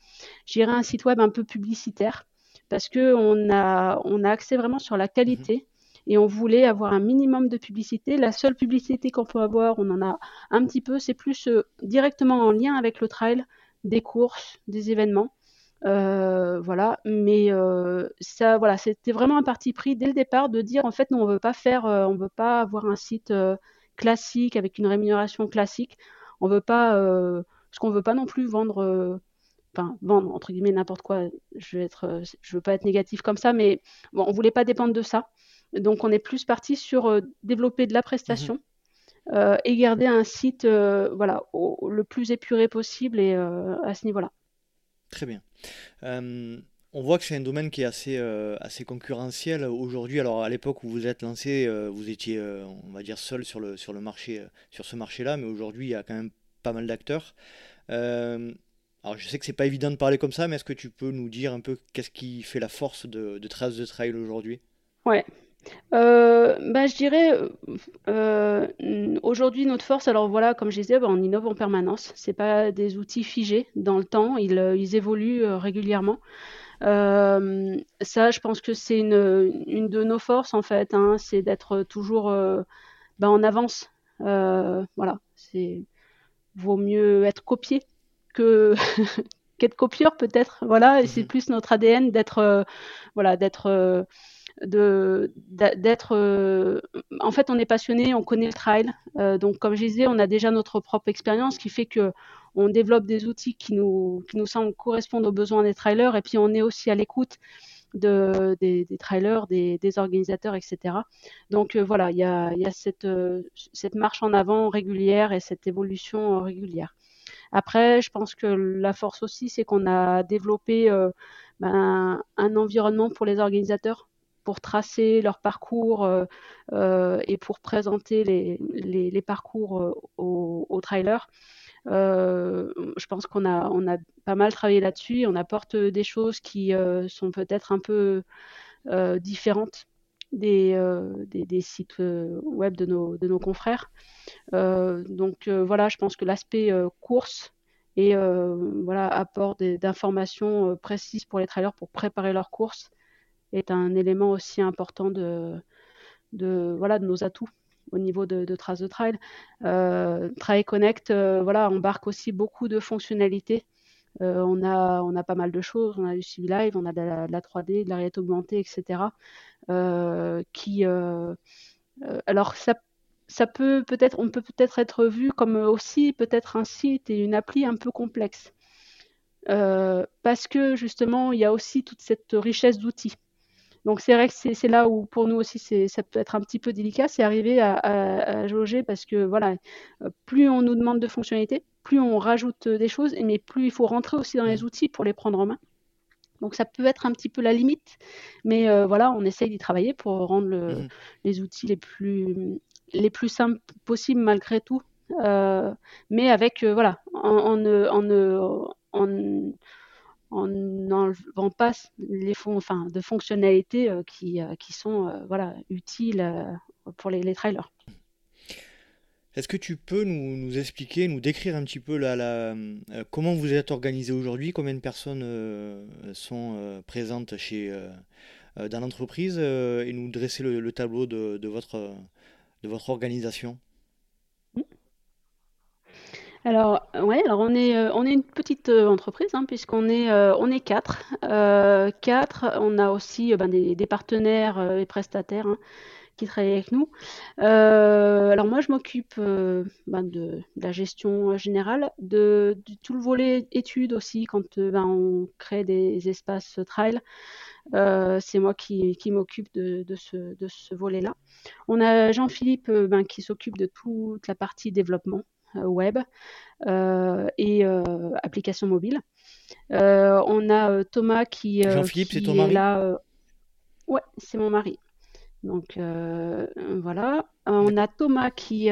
un site web un peu publicitaire parce qu'on a, on a axé vraiment sur la mmh qualité et on voulait avoir un minimum de publicité. La seule publicité qu'on peut avoir, on en a un petit peu, c'est plus euh, directement en lien avec le trail, des courses, des événements. Euh, voilà, mais euh, ça, voilà, c'était vraiment un parti pris dès le départ de dire en fait, non, on veut pas faire, on veut pas avoir un site classique avec une rémunération classique. On veut pas, parce qu'on veut pas non plus vendre enfin vendre entre guillemets n'importe quoi. Je vais être, je veux pas être négatif comme ça, mais bon, on voulait pas dépendre de ça. Donc on est plus parti sur euh, développer de la prestation euh, et garder un site euh, voilà, le plus épuré possible et à ce niveau-là. Très bien. On voit que c'est un domaine qui est assez, assez concurrentiel aujourd'hui. Alors à l'époque où vous êtes lancé, vous étiez, on va dire, seul sur, le, sur, le marché, sur ce marché-là, mais aujourd'hui il y a quand même pas mal d'acteurs. alors je sais que c'est pas évident de parler comme ça, mais est-ce que tu peux nous dire un peu qu'est-ce qui fait la force de, de Trace de Trail aujourd'hui? Ouais, euh, bah, je dirais, euh, aujourd'hui notre force, alors voilà, comme je disais, bah, on innove en permanence. C'est pas des outils figés dans le temps, ils, euh, ils évoluent régulièrement. Ça, je pense que c'est une, une de nos forces en fait, hein, c'est d'être toujours bah, en avance. voilà, c'est vaut mieux être copié que qu'être copieur peut-être. Voilà, et c'est mmh plus notre ADN d'être voilà d'être de d'être euh, en fait on est passionné on connaît le trail euh, donc comme je disais on a déjà notre propre expérience qui fait que on développe des outils qui nous qui semblent correspondre aux besoins des trailers et puis on est aussi à l'écoute de, des, trailers, des, organisateurs, etc. Donc euh, voilà, il y a, cette marche en avant régulière et cette évolution régulière. Après, je pense que la force aussi, c'est qu'on a développé ben, un environnement pour les organisateurs pour tracer leur parcours euh, euh, et pour présenter les, parcours euh, aux, trailers. je pense qu'on a, on a pas mal travaillé là-dessus. On apporte des choses qui sont peut-être un peu différentes des, sites web de nos, confrères. donc voilà, je pense que l'aspect course et voilà, apport d'informations précises pour les trailers pour préparer leurs courses est un élément aussi important de, de, voilà, de nos atouts au niveau de, de traces de trail. Euh, Connect euh, voilà, embarque aussi beaucoup de fonctionnalités. Euh, on, a, on a pas mal de choses, on a du CV Live, on a de la, 3D, de la réalité augmentée, etc. qui, alors ça, ça peut peut-être, on peut peut-être être vu comme aussi peut-être un site et une appli un peu complexe. parce que justement, il y a aussi toute cette richesse d'outils. Donc c'est vrai que c'est là où pour nous aussi ça peut être un petit peu délicat, c'est arriver à, jauger parce que voilà, euh, plus on nous demande de fonctionnalités, plus on rajoute des choses, mais plus il faut rentrer aussi dans les mmh. outils pour les prendre en main. Donc ça peut être un petit peu la limite, mais euh, voilà, on essaye d'y travailler pour rendre mmh. les outils les plus, les plus simples possibles malgré tout, euh, mais avec voilà, en, en, en en n'enlevant pas les fonds, enfin, de fonctionnalités euh, qui, euh, qui, sont euh, voilà, utiles pour les, trailers. Est-ce que tu peux nous, expliquer, nous décrire un petit peu la, comment vous êtes organisé aujourd'hui, combien de personnes sont présentes chez, dans l'entreprise et nous dresser le, tableau de, votre, de votre organisation? Alors, ouais, alors on est, euh, on est une petite euh, entreprise, hein, puisqu'on est, euh, on est quatre. quatre, on a aussi ben, des, partenaires et prestataires hein, qui travaillent avec nous. alors moi, je m'occupe ben, de, la gestion générale, de, tout le volet études aussi, quand ben, on crée des espaces trail. c'est moi qui, m'occupe de, ce, volet-là. On a Jean-Philippe qui s'occupe de toute la partie développement web euh, et euh, applications mobiles. Euh, on a Thomas qui, Jean-Philippe, c'est ton mari là. ouais, c'est mon mari. Donc voilà. On a Thomas qui,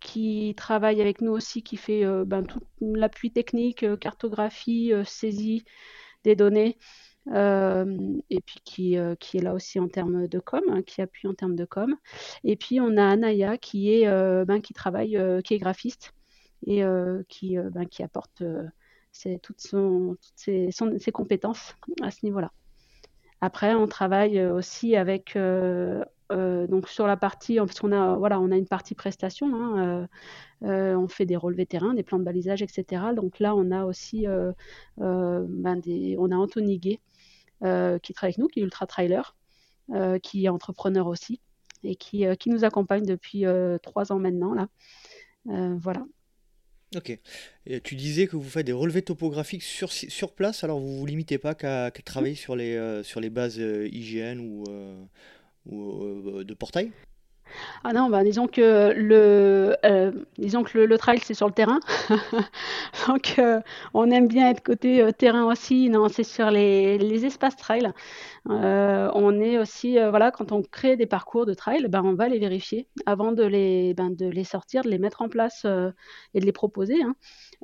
qui travaille avec nous aussi, qui fait ben, tout l'appui technique, cartographie, saisie des données. Et puis qui, qui, est là aussi en termes de com, hein, qui appuie en termes de com. Et puis on a Anaya qui est ben, qui travaille, qui est graphiste et qui, ben, qui apporte toutes, son, toutes ses, ses, compétences à ce niveau-là. Après, on travaille aussi avec donc sur la partie, parce qu'on a voilà, on a une partie prestation. Hein, on fait des relevés terrain, des plans de balisage, etc. Donc là, on a aussi, ben on a Anthony Gay qui travaille avec nous, qui est ultra trailer, qui est entrepreneur aussi et qui, qui nous accompagne depuis trois ans maintenant là. voilà. Ok. Et tu disais que vous faites des relevés topographiques sur, sur place, alors vous ne vous limitez pas qu'à travailler sur les, euh, sur les bases euh, IGN ou, euh, ou de portail? Ah non, bah, disons que le, euh, disons que le, trail, c'est sur le terrain. Donc, euh, on aime bien être côté euh, terrain aussi. Non, c'est sur les, les espaces trail. on est aussi, voilà, quand on crée des parcours de trail, ben, on va les vérifier avant de les, ben, de les sortir, de les mettre en place et de les proposer. Hein.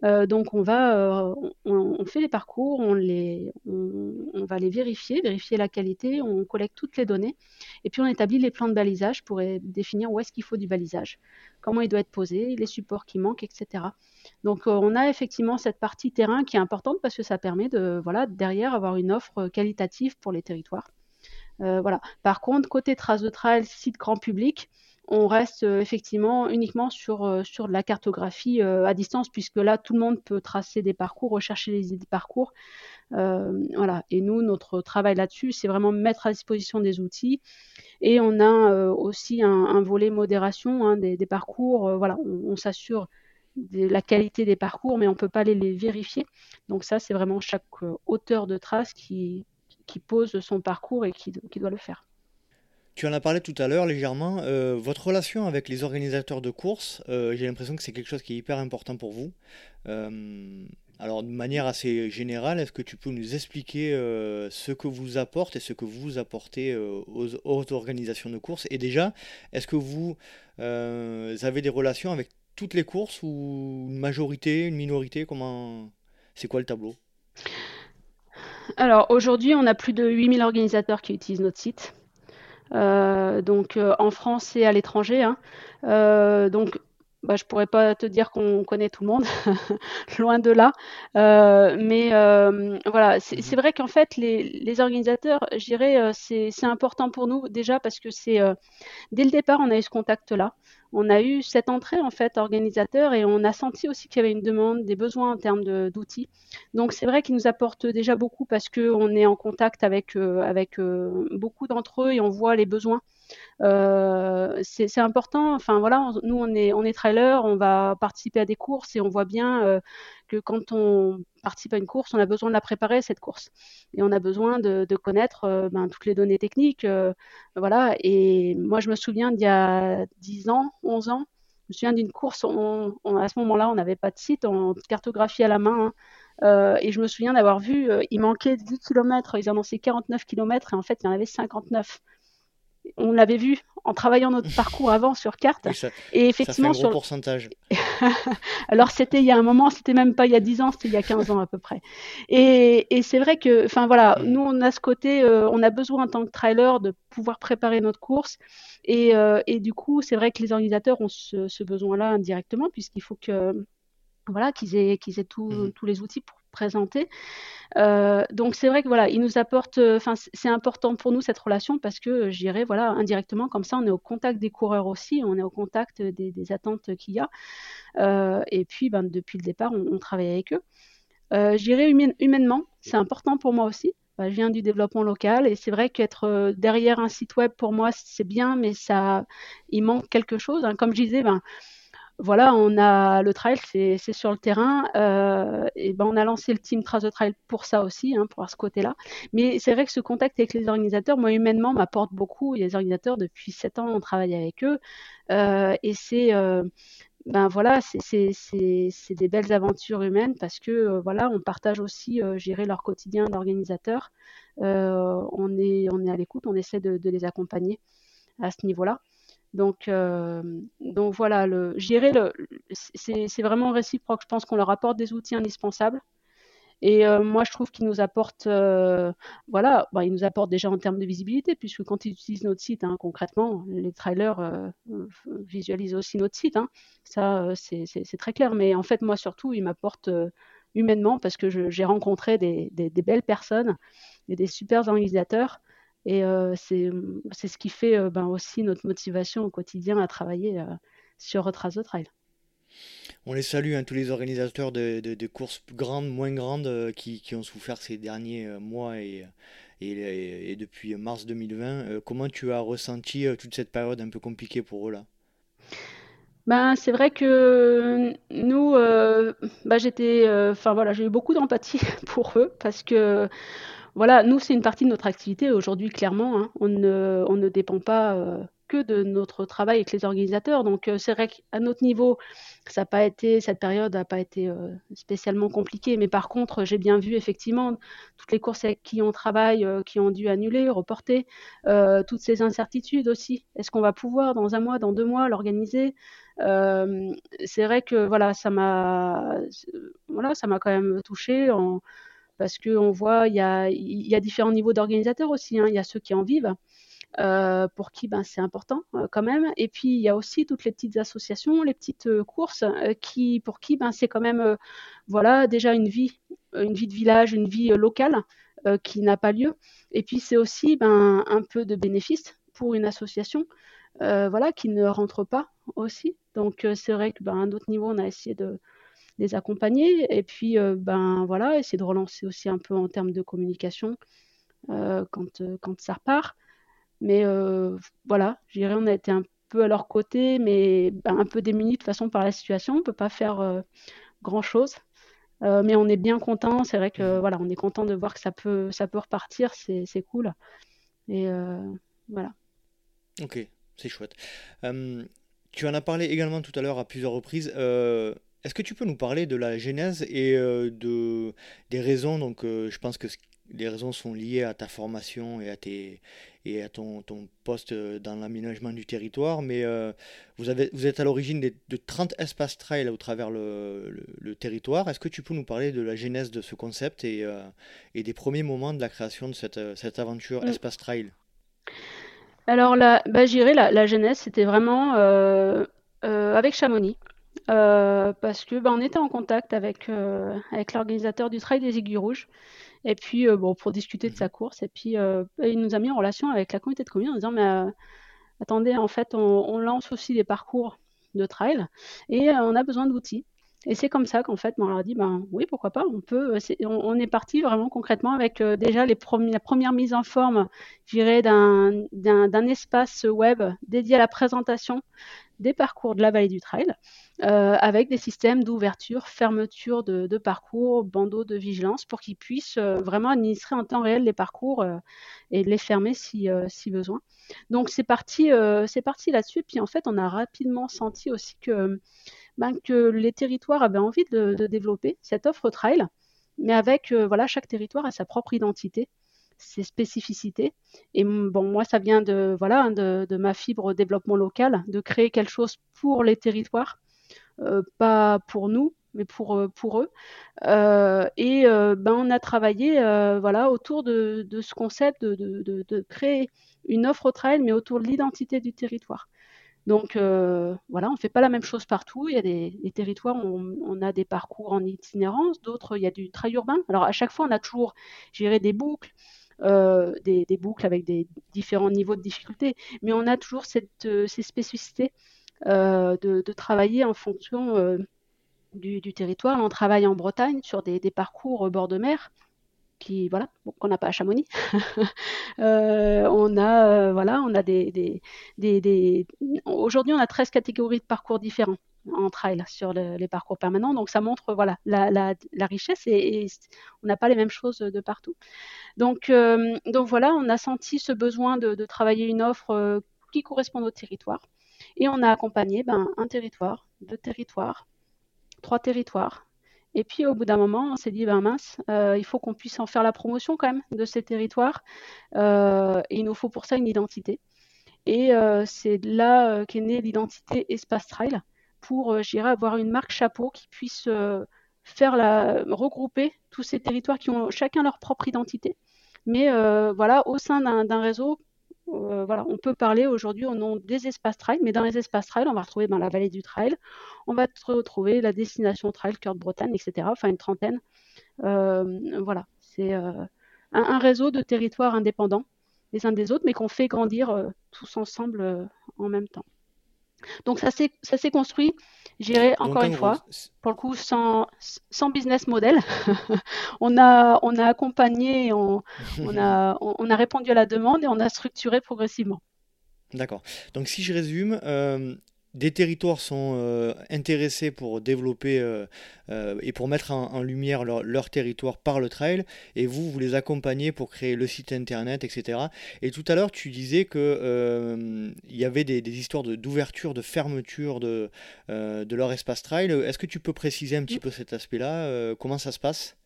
Donc, on va, on, fait les parcours, on, les, on, va les vérifier, vérifier la qualité, on collecte toutes les données et puis on établit les plans de balisage pour définir où est-ce qu'il faut du balisage, comment il doit être posé, les supports qui manquent, etc. Donc euh, on a effectivement cette partie terrain qui est importante parce que ça permet de voilà derrière avoir une offre qualitative pour les territoires. Euh, voilà. Par contre, côté trace de trail, site grand public, on reste euh, effectivement uniquement sur, de la cartographie à distance, puisque là, tout le monde peut tracer des parcours, rechercher les parcours. voilà. Et nous, notre travail là-dessus, c'est vraiment mettre à disposition des outils et on a euh, aussi un, volet modération hein, des, parcours. Euh, voilà, on, s'assure de la qualité des parcours, mais on ne peut pas les, les, vérifier. Donc ça, c'est vraiment chaque euh, auteur de trace qui, pose son parcours et qui, doit le faire. Tu en as parlé tout à l'heure légèrement. votre relation avec les organisateurs de courses, j'ai l'impression que c'est quelque chose qui est hyper important pour vous. Alors, de manière assez générale, est-ce que tu peux nous expliquer euh, ce que vous apporte et ce que vous apportez euh, aux, organisations de courses? Et déjà, est-ce que vous euh, avez des relations avec toutes les courses ou une majorité, une minorité? Comment C'est quoi le tableau? Alors, aujourd'hui, on a plus de 8000 organisateurs qui utilisent notre site. Donc, en France et à l'étranger. Hein. donc, bah, je pourrais pas te dire qu'on connaît tout le monde, loin de là. Euh, mais euh, voilà, c'est mmh vrai qu'en fait, les, les organisateurs, je dirais, euh, c'est important pour nous déjà parce que c'est dès le départ, on a eu ce contact-là. On a eu cette entrée en fait organisateur et on a senti aussi qu'il y avait une demande, des besoins en termes d'outils. Donc c'est vrai qu'ils nous apportent déjà beaucoup parce qu'on est en contact avec, avec beaucoup d'entre eux et on voit les besoins. Euh, c'est important. Enfin voilà, nous on est trailer, on va participer à des courses et on voit bien euh, que quand on participe à une course, on a besoin de la préparer cette course et on a besoin de, connaître euh, ben, toutes les données techniques. voilà. Et moi je me souviens d'il y a 10 ans, 11 ans, je me souviens d'une course. À ce moment-là, on n'avait pas de site, on cartographie à la main. Hein. et je me souviens d'avoir vu, il manquait 10 km, ils annonçaient 49 km et en fait il y en avait 59. On l'avait vu en travaillant notre parcours avant sur carte. et effectivement, ça fait un gros pourcentage. Alors c'était il y a un moment, c'était même pas il y a 10 ans, c'était il y a 15 ans à peu près. Et, c'est vrai que, enfin voilà, mm. nous on a ce côté, euh, on a besoin en tant que trailer de pouvoir préparer notre course. Et, euh, du coup, c'est vrai que les organisateurs ont ce, besoin-là indirectement, puisqu'il faut que voilà qu'ils aient, qu'ils aient mm-hmm. tous les outils pour présenter. Euh, donc c'est vrai que voilà, il nous apporte, euh, enfin c'est important pour nous cette relation parce que euh, j'irai voilà indirectement comme ça on est au contact des coureurs aussi, on est au contact des, attentes qu'il y a. et puis ben, depuis le départ on, travaille avec eux. j'irai humainement, c'est important pour moi aussi. je viens du développement local et c'est vrai qu'être derrière un site web pour moi c'est bien, mais ça, il manque quelque chose. Hein. Comme je disais, ben voilà, on a le trail, c'est sur le terrain. Euh, et ben on a lancé le team Trace de Trail pour ça aussi, hein, pour ce côté-là. Mais c'est vrai que ce contact avec les organisateurs, moi humainement, m'apporte beaucoup. les organisateurs, depuis 7 ans, on travaille avec eux. Euh, et c'est euh, ben voilà, c'est des belles aventures humaines parce que voilà, on partage aussi, gérer leur quotidien d'organisateur. on est à l'écoute, on essaie de, les accompagner à ce niveau-là. Donc, euh, donc voilà, le, le, c'est vraiment réciproque. Je pense qu'on leur apporte des outils indispensables. Et euh, moi, je trouve qu'ils nous apportent, euh, voilà, bah, ils nous apportent déjà en termes de visibilité, puisque quand ils utilisent notre site, hein, concrètement, les trailers visualisent aussi notre site. Hein. ça, c'est très clair. Mais en fait, moi, surtout, ils m'apportent humainement, parce que j'ai rencontré des, des, des, belles personnes et des super organisateurs et euh, c'est ce qui fait ben, aussi notre motivation au quotidien à travailler sur Retrace the Trail. On les salue, hein, tous les organisateurs de, de, courses grandes, moins grandes, qui, qui, ont souffert ces derniers mois et, et, et, depuis mars 2020. comment tu as ressenti toute cette période un peu compliquée pour eux là? Ben, c'est vrai que nous, ben, j'étais, enfin voilà, j'ai eu beaucoup d'empathie pour eux parce que voilà, nous, c'est une partie de notre activité. Aujourd'hui, clairement, hein, on, ne, on, ne, dépend pas euh, que de notre travail avec les organisateurs. Donc, euh, c'est vrai qu'à notre niveau, ça pas été, cette période n'a pas été euh, spécialement compliquée. Mais par contre, j'ai bien vu effectivement toutes les courses avec qui on travaille, qui ont dû annuler, reporter, toutes ces incertitudes aussi. Est-ce qu'on va pouvoir dans un mois, dans deux mois, l'organiser? C'est vrai que voilà, ça m'a, voilà, ça quand même touché en parce qu'on voit, il y a, différents niveaux d'organisateurs aussi. Hein. Il y a ceux qui en vivent, euh, pour qui ben, c'est important euh, quand même. Et puis, il y a aussi toutes les petites associations, les petites euh, courses, qui, pour qui ben, c'est quand même voilà, déjà une vie, une vie de village, une vie locale qui n'a pas lieu. Et puis, c'est aussi ben, un peu de bénéfice pour une association. voilà, qui ne rentre pas aussi. Donc c'est vrai qu'à ben, un autre niveau, on a essayé de, les accompagner. Et puis euh, ben voilà essayer de relancer aussi un peu en termes de communication euh, quand, euh, quand ça repart. Mais voilà je dirais on a été un peu à leur côté mais ben, un peu démunis de façon par la situation. On peut pas faire grand chose mais on est bien content c'est vrai que voilà on est content de voir que ça peut ça peut repartir. C'est cool. Et voilà. Ok c'est chouette. Tu en as parlé également tout à l'heure à plusieurs reprises est-ce que tu peux nous parler de la genèse et euh, de, des raisons? Donc, euh, je pense que les raisons sont liées à ta formation et à, tes, et à ton, ton poste dans l'aménagement du territoire, mais euh, vous, avez, vous êtes à l'origine de 30 espaces trail au travers le, le, territoire. Est-ce que tu peux nous parler de la genèse de ce concept et, et des premiers moments de la création de cette, cette aventure mm. espace trail? Alors, la, bah, j'irai, la, la genèse, c'était vraiment avec Chamonix. Euh, parce que bah, on était en contact avec, euh, avec l'organisateur du Trail des Aiguilles Rouges. Et puis, euh, bon, pour discuter de sa course. Et puis, il nous a mis en relation avec la communauté de communes en disant, mais attendez, en fait, on, lance aussi des parcours de trail et on a besoin d'outils. Et c'est comme ça qu'en fait, on leur a dit, ben oui, pourquoi pas, on peut. on, est parti vraiment concrètement avec déjà les la première mise en forme, d'un espace web dédié à la présentation des parcours de la vallée du trail, euh, avec des systèmes d'ouverture, fermeture de, parcours, bandeaux de vigilance, pour qu'ils puissent euh, vraiment administrer en temps réel les parcours euh, et les fermer si, si besoin. Donc c'est parti, c'est parti là-dessus. Puis en fait, on a rapidement senti aussi que, ben, que les territoires avaient envie de, développer cette offre trail, mais avec voilà chaque territoire a sa propre identité ses spécificités. Et bon, moi, ça vient de, voilà, de, ma fibre développement local, de créer quelque chose pour les territoires, euh, pas pour nous, mais pour, euh, pour eux. Euh, et ben, on a travaillé voilà, autour de, de ce concept de, de, de, créer une offre au trail, mais autour de l'identité du territoire. Donc voilà, on ne fait pas la même chose partout. Il y a des, territoires où on, a des parcours en itinérance, d'autres, il y a du trail urbain. Alors à chaque fois, on a toujours géré des boucles, euh, des, boucles avec des différents niveaux de difficulté, mais on a toujours cette, ces spécificités euh, de, travailler en fonction du, territoire. on travaille en Bretagne sur des, des parcours bord de mer qui qu'on n'a pas à Chamonix. euh, on a euh, voilà on a des, des, des, aujourd'hui on a 13 catégories de parcours différents en trail sur le, les parcours permanents donc ça montre voilà la, richesse et, on n'a pas les mêmes choses de partout. Donc euh, donc voilà on a senti ce besoin de, travailler une offre qui correspond au territoire et on a accompagné ben, un territoire, deux territoires, trois territoires et puis au bout d'un moment, on s'est dit, ben mince, euh, il faut qu'on puisse en faire la promotion quand même de ces territoires. Euh, il nous faut pour ça une identité. Et euh, c'est là qu'est née l'identité Espace Trail pour, j'irais, avoir une marque chapeau qui puisse faire la, regrouper tous ces territoires qui ont chacun leur propre identité. Mais voilà, au sein d'un réseau euh, on peut parler aujourd'hui au nom des espaces trail, mais dans les espaces trail, on va retrouver dans la vallée du trail, on va retrouver la destination trail, cœur de Bretagne, etc. Enfin, une trentaine. Euh, voilà, c'est euh, un, réseau de territoires indépendants les uns des autres, mais qu'on fait grandir tous ensemble en même temps. Donc ça s'est construit, j'irai encore une fois, pour le coup sans, sans business model. on, a, on a accompagné, on, on, a, on, a répondu à la demande et on a structuré progressivement. D'accord. Donc si je résume, euh, des territoires sont euh, intéressés pour développer euh, euh, et pour mettre en, en lumière leur, leur, territoire par le trail, et vous, vous les accompagnez pour créer le site internet, etc. Et tout à l'heure, tu disais que il y avait des, des histoires d'ouverture, de, de, fermeture de, de leur espace trail. Est-ce que tu peux préciser un petit peu cet aspect-là? Comment ça se passe?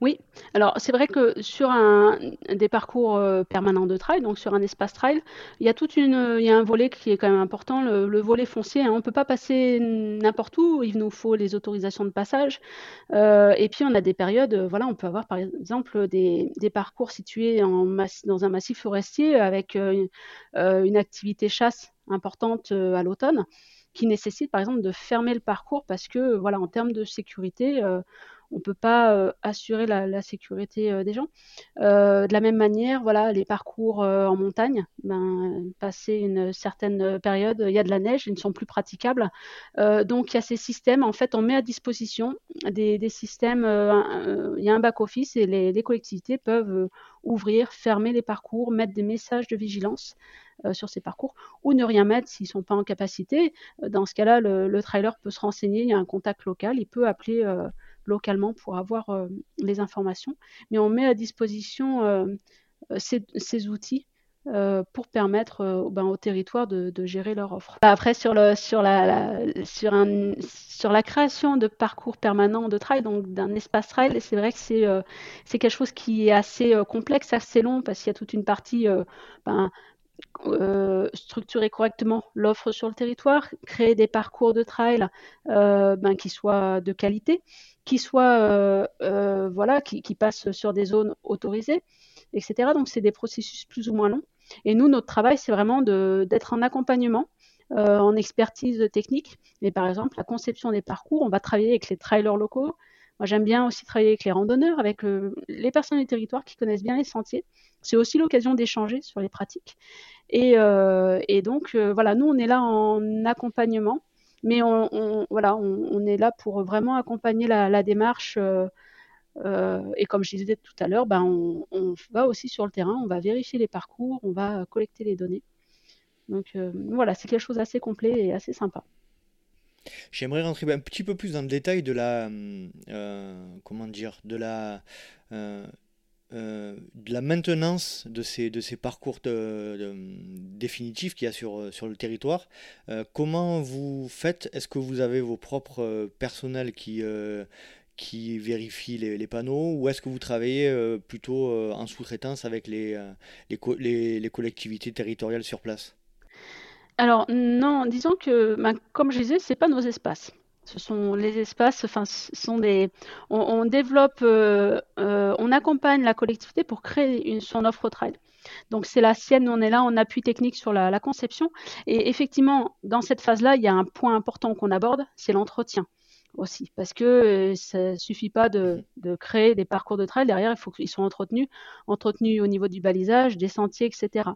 Oui, alors c'est vrai que sur un des parcours, heu, permanents de trail, donc sur un espace trail, il y a toute une, un volet qui est quand même important, le le volet foncier, hein. On ne peut pas passer n'importe où, il nous faut les autorisations de passage, heu et puis on a des périodes, voilà, on peut avoir par exemple des des parcours situés dans un massif forestier avec, une activité chasse importante, à l'automne, qui nécessite par exemple de fermer le parcours parce que, voilà, en termes de sécurité, on ne peut pas euh, assurer la, sécurité euh, des gens. Euh, de la même manière, voilà, les parcours en montagne, ben, passé une certaine période, il y a de la neige, ils ne sont plus praticables. donc il y a ces systèmes, en fait, on met à disposition des, systèmes, il y a un back-office et les, collectivités peuvent ouvrir, fermer les parcours, mettre des messages de vigilance sur ces parcours ou ne rien mettre s'ils ne sont pas en capacité. Dans ce cas-là, le, le, trailer peut se renseigner, il y a un contact local, il peut appeler localement pour avoir euh, les informations. Mais on met à disposition euh, ces, outils euh, pour permettre ben, au territoire de, gérer leur offre. Après, sur, la, création de parcours permanents de trail, donc d'un espace trail, c'est vrai que c'est euh, quelque chose qui est assez euh, complexe, assez long, parce qu'il y a toute une partie ben, euh, structurer correctement l'offre sur le territoire, créer des parcours de trail euh, ben, qui soient de qualité, qui soient euh, voilà, qui, passent sur des zones autorisées, etc. Donc c'est des processus plus ou moins longs. Et nous, notre travail, c'est vraiment d'être en accompagnement, en expertise technique. Mais par exemple, la conception des parcours, on va travailler avec les trailers locaux, moi, j'aime bien aussi travailler avec les randonneurs, avec euh, les personnes du territoire qui connaissent bien les sentiers. C'est aussi l'occasion d'échanger sur les pratiques. Et, euh, donc, euh, voilà, nous, on est là en accompagnement, mais on, voilà, on, est là pour vraiment accompagner la, démarche. Et comme je disais tout à l'heure, ben, on, on, va aussi sur le terrain, on va vérifier les parcours, on va collecter les données. Donc voilà, c'est quelque chose d'assez complet et assez sympa. J'aimerais rentrer un petit peu plus dans le détail de la, euh, comment dire, de la, euh, euh, de la maintenance de ces, de ces parcours définitifs qu'il y a sur, sur le territoire. comment vous faites? Est-ce que vous avez vos propres personnels qui, qui vérifient les, panneaux? Ou est-ce que vous travaillez plutôt en sous-traitance avec les, les, collectivités territoriales sur place? Alors non, disons que, ben, comme je disais, c'est pas nos espaces. Ce sont les espaces, enfin, sont des. On, développe, on accompagne la collectivité pour créer son offre au trail. Donc c'est la sienne, on est là en appui technique sur la, conception. Et effectivement, dans cette phase-là, il y a un point important qu'on aborde, c'est l'entretien aussi. Parce que euh, ça ne suffit pas de, créer des parcours de trail. Derrière, il faut qu'ils soient entretenus, entretenus au niveau du balisage, des sentiers, etc.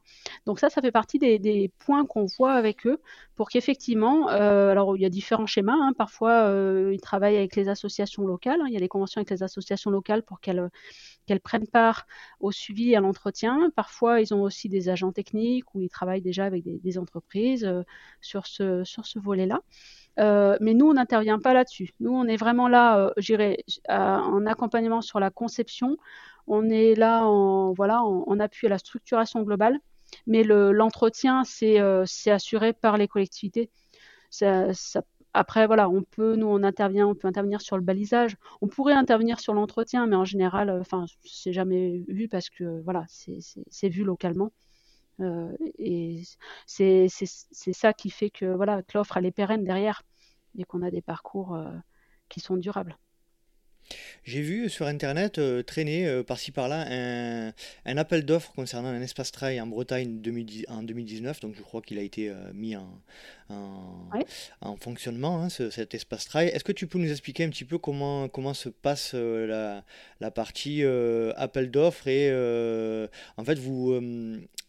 Donc ça, ça fait partie des, points qu'on voit avec eux pour qu'effectivement, euh, alors il y a différents schémas. Hein. parfois, euh, ils travaillent avec les associations locales. Hein. il y a des conventions avec les associations locales pour qu'elles qu'elles prennent part au suivi et à l'entretien. Parfois, ils ont aussi des agents techniques ou ils travaillent déjà avec des, entreprises euh, sur ce, sur ce volet-là. Euh, mais nous, on n'intervient pas là-dessus. Nous, on est vraiment là, euh, j'irai, en accompagnement sur la conception. On est là en, voilà, en, appui à la structuration globale. Mais l'entretien, c'est assuré par les collectivités. Après, voilà, on peut, nous, on intervient, on peut intervenir sur le balisage. On pourrait intervenir sur l'entretien, mais en général, euh, enfin, c'est jamais vu parce que, voilà, c'est vu localement. Euh, et c'est ça qui fait que, voilà, que l'offre, elle est pérenne derrière et qu'on a des parcours euh, qui sont durables. J'ai vu sur internet euh, traîner par-ci par-là un, appel d'offres concernant un espace trail en Bretagne en 2019, donc je crois qu'il a été mis en, en, fonctionnement, hein, cet espace trail. Est-ce que tu peux nous expliquer un petit peu comment, comment se passe la, la, partie appel d'offres et en fait vous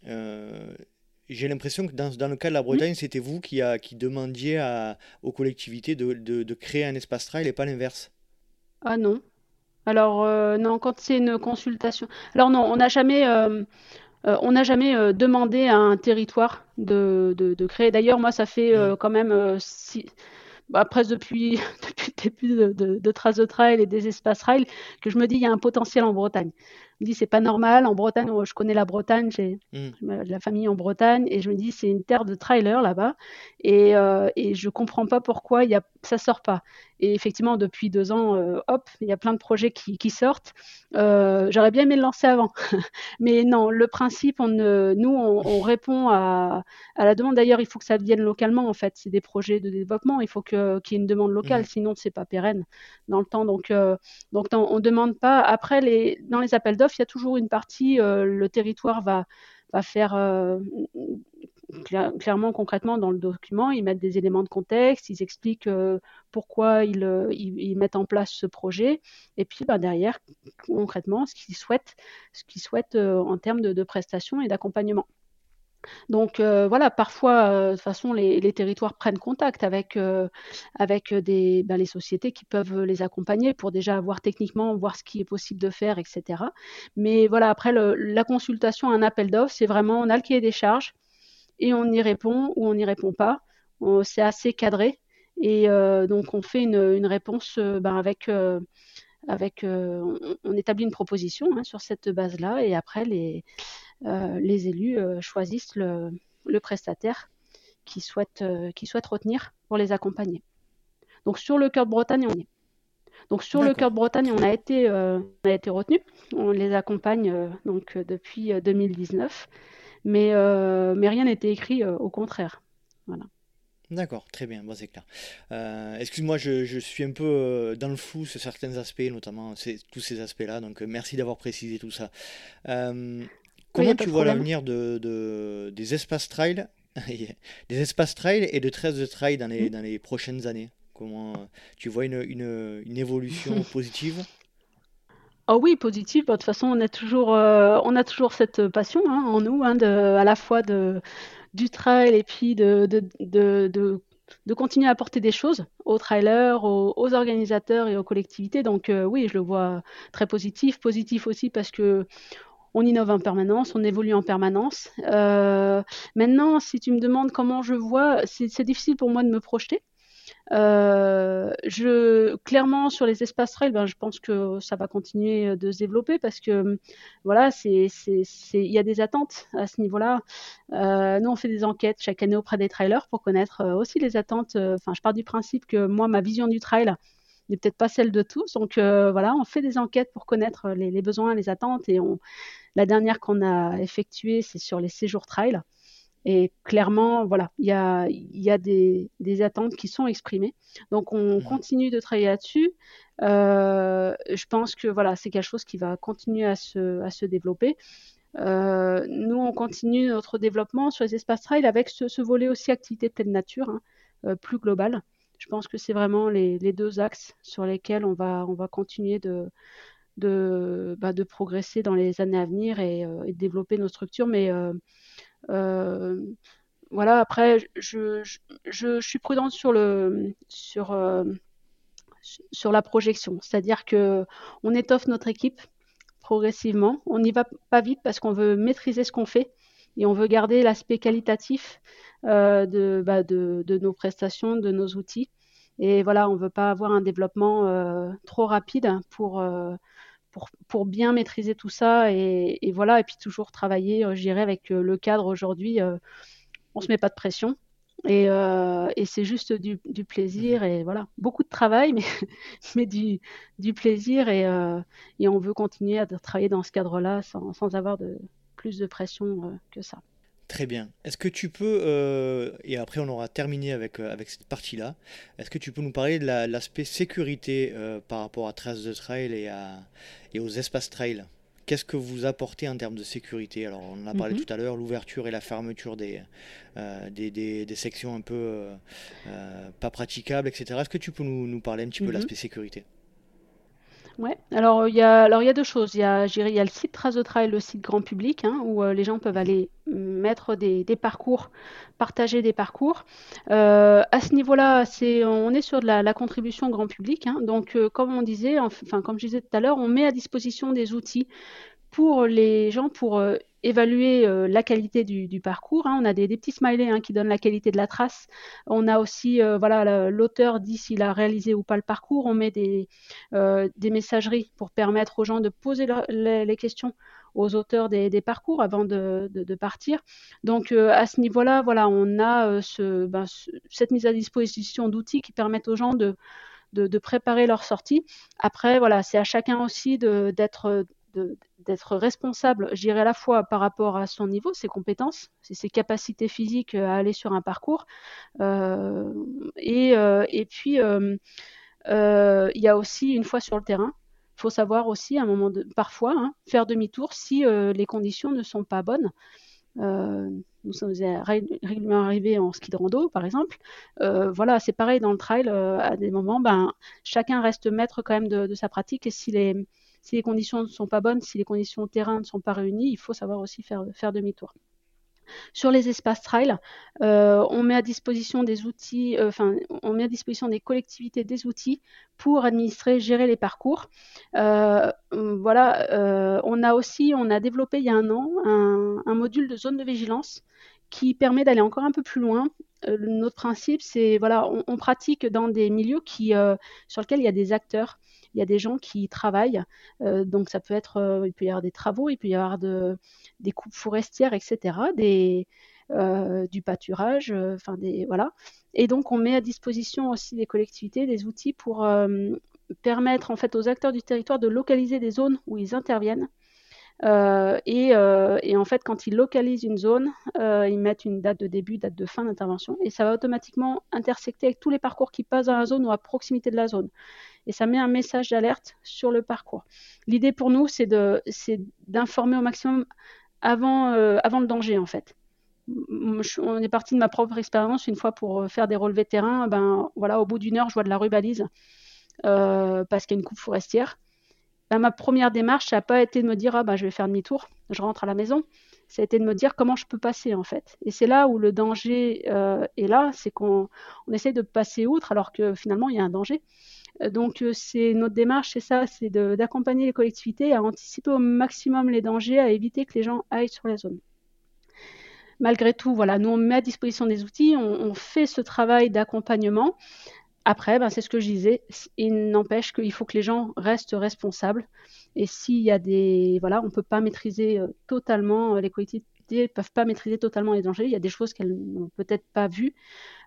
j'ai l'impression que dans, dans, le cas de la Bretagne, c'était vous qui, a, qui demandiez à, aux collectivités de, de, de créer un espace trail et pas l'inverse. Ah non. Alors euh, non, quand c'est une consultation. Alors non, on n'a jamais, euh, euh, on n'a jamais demandé à un territoire de, de, créer. D'ailleurs, moi, ça fait mmh. quand même si, bah, presque depuis, depuis le début de, de, Traces de Trail et des espaces trail que je me dis il y a un potentiel en Bretagne me dis c'est pas normal. En Bretagne, je connais la Bretagne, j'ai mm. de la famille en Bretagne et je me dis c'est une terre de trailer là-bas et, euh, et je comprends pas pourquoi y a, ça sort pas. Et effectivement, depuis deux ans, euh, hop, il y a plein de projets qui, qui sortent. Euh, j'aurais bien aimé le lancer avant, mais non, le principe, on nous, on, répond à, à, la demande. D'ailleurs, il faut que ça vienne localement en fait. C'est des projets de développement. Il faut qu'il y ait une demande locale, mm. sinon c'est pas pérenne dans le temps. Donc, euh, donc on demande pas. Après, les, dans les appels d'offres il y a toujours une partie, euh, le territoire va, faire euh, clairement, concrètement, dans le document, ils mettent des éléments de contexte, ils expliquent euh, pourquoi ils, ils, mettent en place ce projet, et puis bah, derrière, concrètement, ce qu'ils souhaitent, ce qu'ils souhaitent en termes de prestations et d'accompagnement. Donc euh, voilà, parfois, euh, de toute façon, les, territoires prennent contact avec, euh, avec ben, les sociétés qui peuvent les accompagner pour déjà voir techniquement, voir ce qui est possible de faire, etc. Mais voilà, après, la consultation, un appel d'offres, c'est vraiment, on a le cahier des charges et on y répond ou on n'y répond pas. C'est assez cadré et donc on fait une, réponse ben, avec... avec on, établit une proposition hein, sur cette base-là et après les, les élus euh, choisissent le, prestataire qui souhaite, euh, retenir pour les accompagner. Donc sur le cœur de Bretagne, on y est. Donc sur le cœur de Bretagne, on a été, on a été retenu. On les accompagne donc depuis 2019, mais, mais rien n'était écrit au contraire. Voilà. D'accord, très bien, bon, c'est clair. Excuse-moi, je, suis un peu dans le flou sur certains aspects, notamment tous ces aspects-là, donc merci d'avoir précisé tout ça. Comment tu vois l'avenir de, des espaces trail, des espaces trail et de 13 de trail dans les, mmh. dans les prochaines années? Comment tu vois une, une, une évolution positive? Oh oui, positive. De toute façon, on a toujours, euh, on a toujours cette passion hein, en nous, hein, de, à la fois de, du trail et puis de, de, de, de continuer à apporter des choses aux trailers, aux, organisateurs et aux collectivités. Donc euh, oui, je le vois très positif. Positif aussi parce que on innove en permanence, on évolue en permanence. Euh, maintenant, si tu me demandes comment je vois, c'est difficile pour moi de me projeter. Euh, clairement, sur les espaces trail, ben, je pense que ça va continuer de se développer parce que voilà, il y a des attentes à ce niveau-là. Euh, nous, on fait des enquêtes chaque année auprès des trailers pour connaître aussi les attentes. Enfin, je pars du principe que moi, ma vision du trail, n'est peut-être pas celle de tous. Donc voilà, on fait des enquêtes pour connaître les, besoins, les attentes. Et on... la dernière qu'on a effectuée, c'est sur les séjours trail. Et clairement, voilà, il y a, y a des, des, attentes qui sont exprimées. Donc, on mmh. continue de travailler là-dessus. Euh, je pense que voilà, c'est quelque chose qui va continuer à se, à se développer. Euh, nous, on continue notre développement sur les espaces trail avec ce, ce volet aussi activité de pleine nature, hein, euh, plus global. Je pense que c'est vraiment les, deux axes sur lesquels on va, on va continuer de, bah, progresser dans les années à venir et, euh, développer nos structures. Mais euh, euh, voilà, après, je, je, suis prudente sur, le, euh, sur la projection. C'est-à-dire que on étoffe notre équipe progressivement. On n'y va pas vite parce qu'on veut maîtriser ce qu'on fait et on veut garder l'aspect qualitatif euh, de, bah, de, de, nos prestations, de nos outils. Et voilà, on ne veut pas avoir un développement euh, trop rapide pour, euh, pour, pour, bien maîtriser tout ça et, et, voilà, et puis toujours travailler, je dirais, avec le cadre aujourd'hui. On se met pas de pression et, et c'est juste du, du, plaisir et voilà, beaucoup de travail, mais, mais du, du plaisir et, et, on veut continuer à travailler dans ce cadre-là sans, sans avoir de, plus de pression que ça. Très bien. Est-ce que tu peux, euh, et après on aura terminé avec, euh, avec cette partie-là, est-ce que tu peux nous parler de l'aspect la, sécurité euh, par rapport à Traces de Trail et, à, et aux espaces trail? Qu'est-ce que vous apportez en termes de sécurité? Alors on en a parlé mm -hmm. tout à l'heure, l'ouverture et la fermeture des, euh, des, des, des, sections un peu euh, pas praticables, etc. Est-ce que tu peux nous, nous parler un petit mm -hmm. peu de l'aspect sécurité? Ouais, alors il y a alors il y a deux choses. Il y a, il y a le site Trace de Trail, le site grand public, hein, où euh, les gens peuvent aller mettre des, parcours, partager des parcours. Euh, à ce niveau-là, c'est on est sur de la, contribution grand public. Hein, donc euh, comme on disait, enfin comme je disais tout à l'heure, on met à disposition des outils pour les gens pour euh, évaluer euh, la qualité du, parcours. Hein. On a des, petits smileys hein, qui donnent la qualité de la trace. On a aussi euh, voilà l'auteur dit s'il a réalisé ou pas le parcours. On met des, euh, messageries pour permettre aux gens de poser les, questions aux auteurs des, parcours avant de, partir. Donc à ce niveau-là, voilà, on a ben, ce, cette mise à disposition d'outils qui permettent aux gens de de, de, préparer leur sortie. Après, voilà, c'est à chacun aussi d'être d'être responsable, je dirais à la fois par rapport à son niveau, ses compétences, ses capacités physiques à aller sur un parcours, euh, et, euh, et, puis euh, euh, il y a aussi une fois sur le terrain, il faut savoir aussi parfois hein, faire demi-tour si euh, les conditions ne sont pas bonnes. Euh, nous sommes régulièrement arrivés en ski de rando, par exemple. Euh, voilà, c'est pareil dans le trail. Euh, à des moments, ben, chacun reste maître quand même de, de sa pratique. Et si les, si les conditions ne sont pas bonnes, si les conditions terrain ne sont pas réunies, il faut savoir aussi faire, faire demi-tour. Sur les espaces trail, euh, on met à disposition des outils, euh, on met à disposition des collectivités des outils pour administrer, gérer les parcours. Euh, voilà, on a aussi, on a développé il y a un an un, module de zone de vigilance qui permet d'aller encore un peu plus loin. Notre principe, c'est voilà, on, pratique dans des milieux qui, sur lesquels il y a des acteurs, il y a des gens qui travaillent. Euh, donc ça peut être, euh, il peut y avoir des travaux, il peut y avoir de, des coupes forestières, etc., des, euh, du pâturage, enfin des voilà. Et donc on met à disposition aussi des collectivités des outils pour permettre en fait aux acteurs du territoire de localiser des zones où ils interviennent euh, et, euh, et, en fait, quand ils localisent une zone, euh, ils mettent une date de début, date de fin d'intervention, et ça va automatiquement intersecter avec tous les parcours qui passent dans la zone ou à proximité de la zone. Et ça met un message d'alerte sur le parcours. L'idée pour nous, c'est d'informer au maximum avant, le danger, en fait. on est parti de ma propre expérience une fois pour faire des relevés terrain. Ben voilà, au bout d'une heure, je vois de la rubalise parce qu'il y a une coupe forestière bah, ma première démarche, ça n'a pas été de me dire ah bah je vais faire demi-tour, je rentre à la maison. Ça a été de me dire comment je peux passer en fait. Et c'est là où le danger euh, est là, c'est qu'on on essaie de passer outre alors que finalement il y a un danger. Euh, donc euh, c'est notre démarche, c'est ça, c'est d'accompagner les collectivités à anticiper au maximum les dangers, à éviter que les gens aillent sur la zone malgré tout, voilà, nous on met à disposition des outils, on fait ce travail d'accompagnement. Après, ben, c'est ce que je disais, il n'empêche qu'il faut que les gens restent responsables. Et s'il y a des. Voilà, on ne peut pas maîtriser euh, totalement, euh, les collectivités maîtriser, peuvent pas maîtriser totalement les dangers. Il y a des choses qu'elles n'ont peut-être pas vues.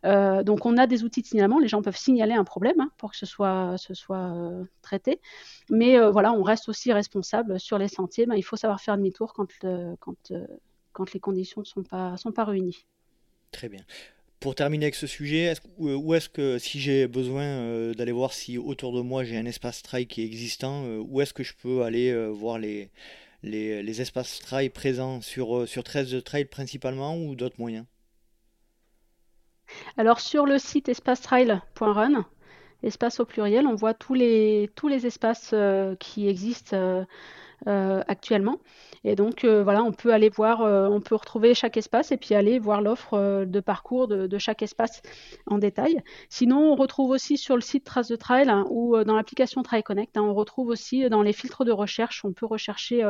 Euh, donc on a des outils de signalement. Les gens peuvent signaler un problème hein, pour que ce soit, ce soit traité. Mais voilà, on reste aussi responsable sur les sentiers. Ben, il faut savoir faire demi-tour quand, quand, quand les conditions ne sont pas, sont pas réunies. Très bien. Pour terminer avec ce sujet, où est-ce que si j'ai besoin euh, d'aller voir si autour de moi j'ai un espace trail qui est existant, euh, où est-ce que je peux aller euh, voir les, les, espaces trail présents sur, sur 13 trail principalement ou d'autres moyens? Alors sur le site espacetrail.run, espace au pluriel, on voit tous les, tous les espaces qui existent euh, actuellement. Et donc euh, voilà, on peut aller voir, euh, on peut retrouver chaque espace et puis aller voir l'offre de parcours de, chaque espace en détail. Sinon, on retrouve aussi sur le site Trace de Trail hein, ou dans l'application Trail Connect, hein, on retrouve aussi dans les filtres de recherche, on peut rechercher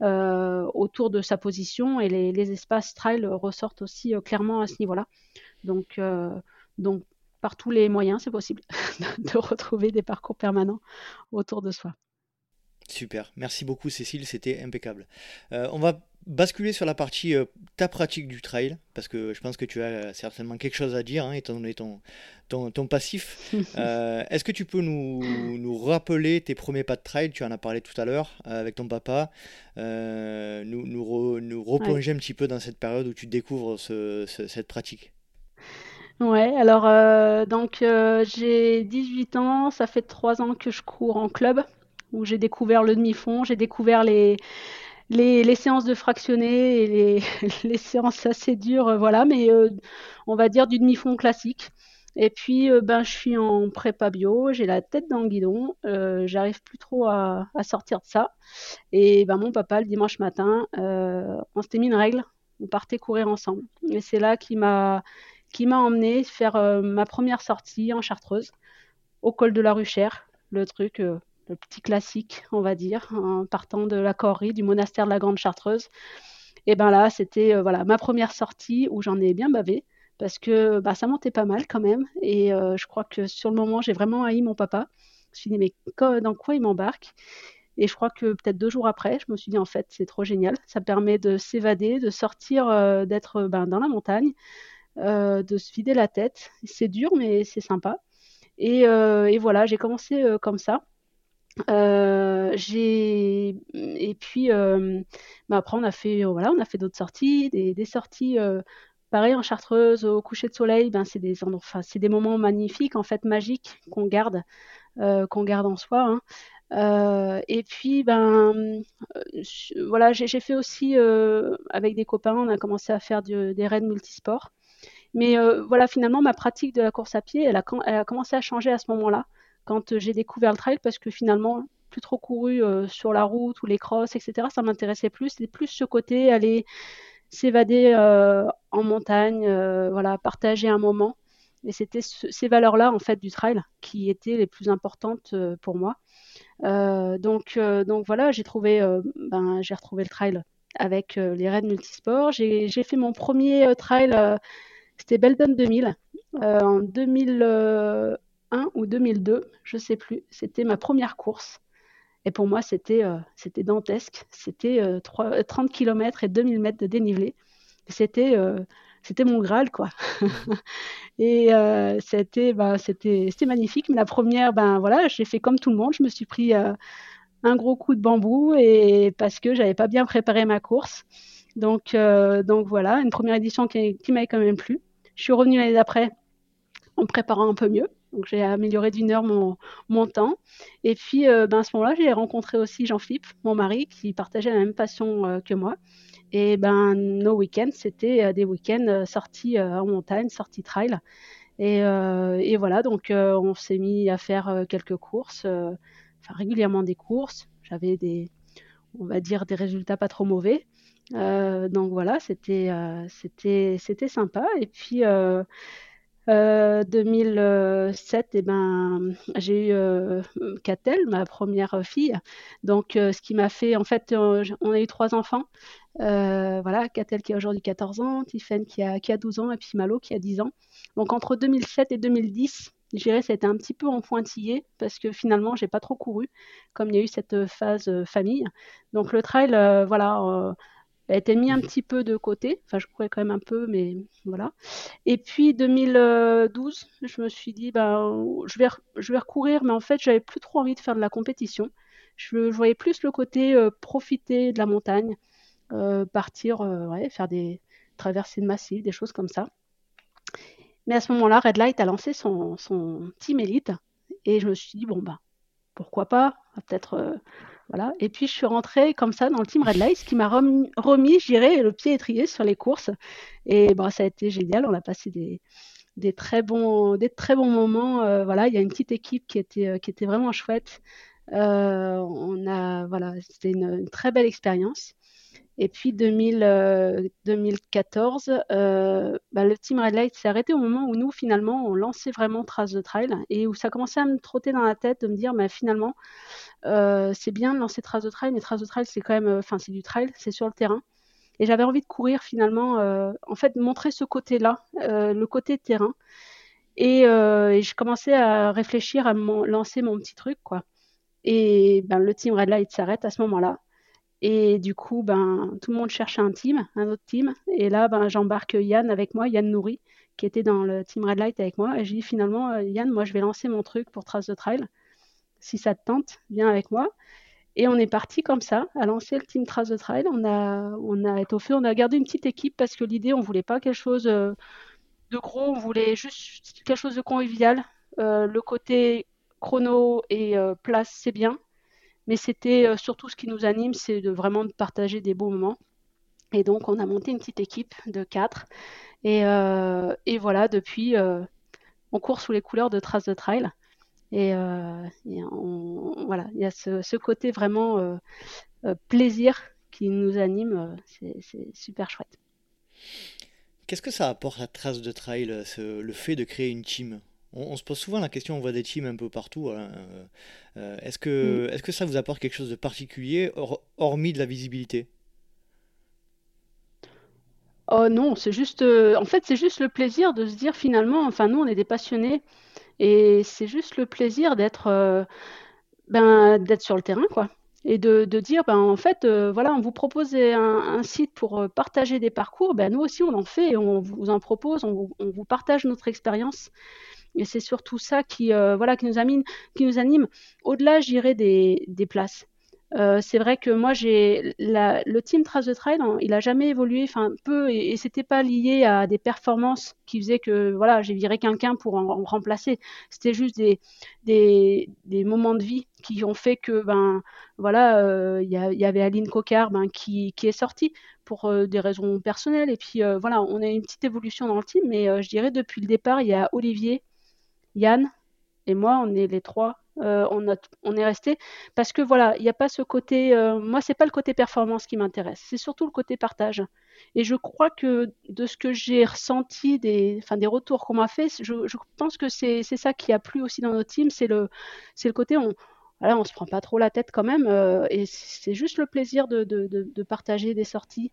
autour de sa position et les, espaces trail ressortent aussi clairement à ce niveau-là. Donc, donc par tous les moyens, c'est possible de retrouver des parcours permanents autour de soi. Super, merci beaucoup Cécile, c'était impeccable. Euh, on va basculer sur la partie euh, ta pratique du trail, parce que je pense que tu as certainement quelque chose à dire, hein, étant donné ton, ton, passif. Euh, est-ce que tu peux nous, nous, rappeler tes premiers pas de trail? Tu en as parlé tout à l'heure avec ton papa. nous, nous, nous replonger un petit peu dans cette période où tu découvres cette pratique. Ouais, alors donc j'ai 18 ans, ça fait 3 ans que je cours en club où j'ai découvert le demi-fond, j'ai découvert les, séances de fractionné et les, séances assez dures, euh, voilà, mais euh, on va dire du demi-fond classique. Et puis, euh, ben, je suis en prépa bio, j'ai la tête dans le guidon, j'arrive plus trop à, sortir de ça. Et ben, mon papa, le dimanche matin, on s'était mis une règle, on partait courir ensemble. Et c'est là qui m'a qui m'a emmené faire ma première sortie en Chartreuse, au col de la Ruchère, le truc petit classique, on va dire, en partant de la Corrie, du monastère de la Grande Chartreuse. Et ben là, c'était euh, voilà ma première sortie où j'en ai bien bavé parce que bah, ça montait pas mal quand même. Et euh, je crois que sur le moment, j'ai vraiment haï mon papa. Je me suis dit, mais dans quoi il m'embarque? Et je crois que peut-être deux jours après, je me suis dit, en fait, c'est trop génial. Ça permet de s'évader, de sortir, euh, d'être ben, dans la montagne, de se vider la tête. C'est dur, mais c'est sympa. Et voilà, j'ai commencé comme ça. Euh, et puis euh, bah, après on a fait voilà on a fait d'autres sorties des, sorties euh, pareil en Chartreuse au coucher de soleil ben c'est des enfin c'est des moments magnifiques en fait magiques qu'on garde qu'on garde en soi hein. et puis ben voilà j'ai fait aussi avec des copains on a commencé à faire des raids multisports mais voilà finalement ma pratique de la course à pied elle a commencé à changer à ce moment-là quand euh, j'ai découvert le trail parce que finalement, plus trop couru euh, sur la route ou les crosses, etc. Ça m'intéressait plus. C'était plus ce côté aller s'évader euh, en montagne, voilà, partager un moment. Et c'était ces valeurs-là en fait du trail qui étaient les plus importantes pour moi. donc, donc voilà, ben, j'ai retrouvé le trail avec les raids multisports. J'ai fait mon premier trail, c'était Beldon 2000 en 2000 ou 2002, je sais plus. C'était ma première course. Et pour moi, c'était euh, dantesque. C'était 30 euh, km et 2000 mètres de dénivelé. C'était euh, mon Graal, quoi. et c'était bah, magnifique. Mais la première, ben voilà, j'ai fait comme tout le monde. Je me suis pris un gros coup de bambou et parce que j'avais pas bien préparé ma course. Donc, donc voilà, une première édition qui, qui m'avait quand même plu. Je suis revenue l'année d'après en préparant un peu mieux. Donc j'ai amélioré d'une heure mon, temps. Et puis euh, ben, à ce moment-là, j'ai rencontré aussi Jean-Philippe, mon mari, qui partageait la même passion euh, que moi. Et ben nos week-ends, c'était euh, des week-ends sortis en montagne, sortis trail. Et, et voilà, donc on s'est mis à faire quelques courses, enfin régulièrement des courses. J'avais des, on va dire, des résultats pas trop mauvais. donc voilà, c'était c'était c'était sympa. Et puis 2007, euh, eh ben, j'ai eu euh, ma première fille. Donc, euh, ce qui m'a fait, en fait, on a eu trois enfants. voilà, Catel qui a aujourd'hui 14 ans, Tiffen qui a, qui a 12 ans, et puis Malo qui a 10 ans. Donc, entre 2007 et 2010, je dirais c'était un petit peu en pointillé parce que finalement j'ai pas trop couru comme il y a eu cette phase famille. Donc le trail, voilà, elle était mis un petit peu de côté. Enfin, je courais quand même un peu, mais voilà. Et puis 2012, je me suis dit, ben, je vais, je vais recourir, mais en fait, j'avais plus trop envie de faire de la compétition. Je, voyais plus le côté euh, profiter de la montagne, euh, partir, euh, ouais, faire des traversées de massifs, des choses comme ça. Mais à ce moment-là, Red Light a lancé son, son team Elite, et je me suis dit, bon, bah, pourquoi pas, peut-être Et puis je suis rentrée comme ça dans le team Red Light, ce qui m'a remis, remis je dirais, le pied étrié sur les courses. Et bon, ça a été génial. On a passé des, des très bons, des très bons moments. Euh, voilà, il y a une petite équipe qui était, euh, qui était vraiment chouette. Euh, on a, voilà, c'était une, très belle expérience. Et puis 2000, 2014, bah, le team Red Light s'est arrêté au moment où nous, finalement, on lançait vraiment Trace de Trail et où ça commençait à me trotter dans la tête de me dire, finalement, euh, c'est bien de lancer Trace de Trail, mais Trace de Trail, c'est quand même, euh, enfin, c'est du trail, c'est sur le terrain. Et j'avais envie de courir finalement, euh, en fait, montrer ce côté-là, le côté terrain. Et, je commençais à réfléchir à lancer mon petit truc, quoi. Et ben, le team Red Light s'arrête à ce moment-là. Et du coup, ben, tout le monde cherche un team, un autre team. Et là, ben, j'embarque Yann avec moi, Yann Nourri, qui était dans le team Red Light avec moi. Et je dis finalement, Yann, moi, je vais lancer mon truc pour Trace de Trail si ça te tente, viens avec moi. Et on est parti comme ça, à lancer le Team Trace de Trail. On a, on a étoffé, on a gardé une petite équipe parce que l'idée, on voulait pas quelque chose euh, de gros, on voulait juste quelque chose de convivial. Euh, le côté chrono et euh, place, c'est bien, mais c'était surtout ce qui nous anime, c'est de vraiment de partager des beaux moments. Et donc, on a monté une petite équipe de quatre. Et, et voilà, depuis, on court sous les couleurs de Trace de Trail. Et, euh, voilà, il y a ce, côté vraiment euh, euh, plaisir qui nous anime. C'est super chouette. Qu'est-ce que ça apporte à Trace de Trail, le fait de créer une team? On, se pose souvent la question, on voit des teams un peu partout. Hein, est-ce que, mm. est que ça vous apporte quelque chose de particulier, hormis de la visibilité? Oh non, c'est juste, en fait, c'est juste le plaisir de se dire finalement, enfin nous, on est des passionnés et c'est juste le plaisir d'être euh, ben, d'être sur le terrain, quoi. Et de, de dire, ben, en fait, euh, voilà, on vous propose un, site pour euh, partager des parcours, ben, nous aussi on en fait et on vous en propose, on vous, partage notre expérience. Et c'est surtout ça qui, voilà, qui nous anime. Au-delà, j'irai des, des places. Euh, c'est vrai que moi, j'ai le team Trace de Trail, il a jamais évolué, enfin peu, et, c'était pas lié à des performances qui faisaient que voilà, j'ai viré quelqu'un pour en, remplacer. C'était juste des, moments de vie qui ont fait que ben voilà, euh, il y, avait Aline Cocard ben, qui, est sortie pour euh, des raisons personnelles, et puis voilà, on a une petite évolution dans le team, mais je dirais depuis le départ, il y a Olivier, Yann et moi, on est les trois euh, on, on, est resté parce que voilà, il n'y a pas ce côté. Euh, moi, c'est pas le côté performance qui m'intéresse, c'est surtout le côté partage. Et je crois que de ce que j'ai ressenti, des, enfin, des retours qu'on m'a fait, je, pense que c'est ça qui a plu aussi dans notre team, c'est le, le côté on, voilà, on se prend pas trop la tête quand même, euh, et c'est juste le plaisir de, de, de, partager des sorties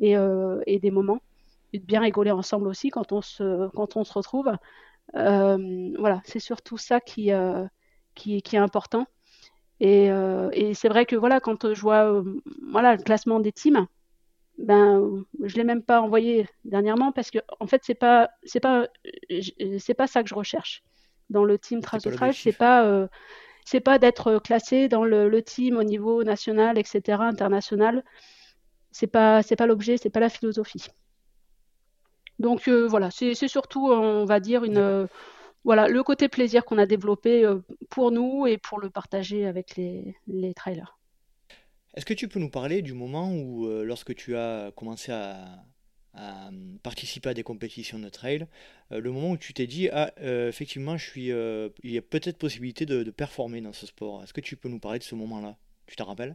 et, et, des moments, et de bien rigoler ensemble aussi quand on se, quand on se retrouve. Voilà, c'est surtout ça qui qui, est important. Euh, et, c'est vrai que voilà, quand je vois euh, voilà, le classement des teams, ben, je l'ai même pas envoyé dernièrement parce que en fait c'est pas c'est pas c'est pas ça que je recherche dans le team trace de trail c'est pas euh, c'est pas d'être classé dans le, team au niveau national etc international. C'est pas c'est pas l'objet c'est pas la philosophie donc voilà c'est surtout on va dire une voilà, le côté plaisir qu'on a développé euh, pour nous et pour le partager avec les, trailers. Est-ce que tu peux nous parler du moment où, euh, lorsque tu as commencé à, participer à des compétitions de trail, euh, le moment où tu t'es dit, ah, effectivement, je suis, il y a peut-être possibilité de, performer dans ce sport. Est-ce que tu peux nous parler de ce moment-là? Tu t'en rappelles?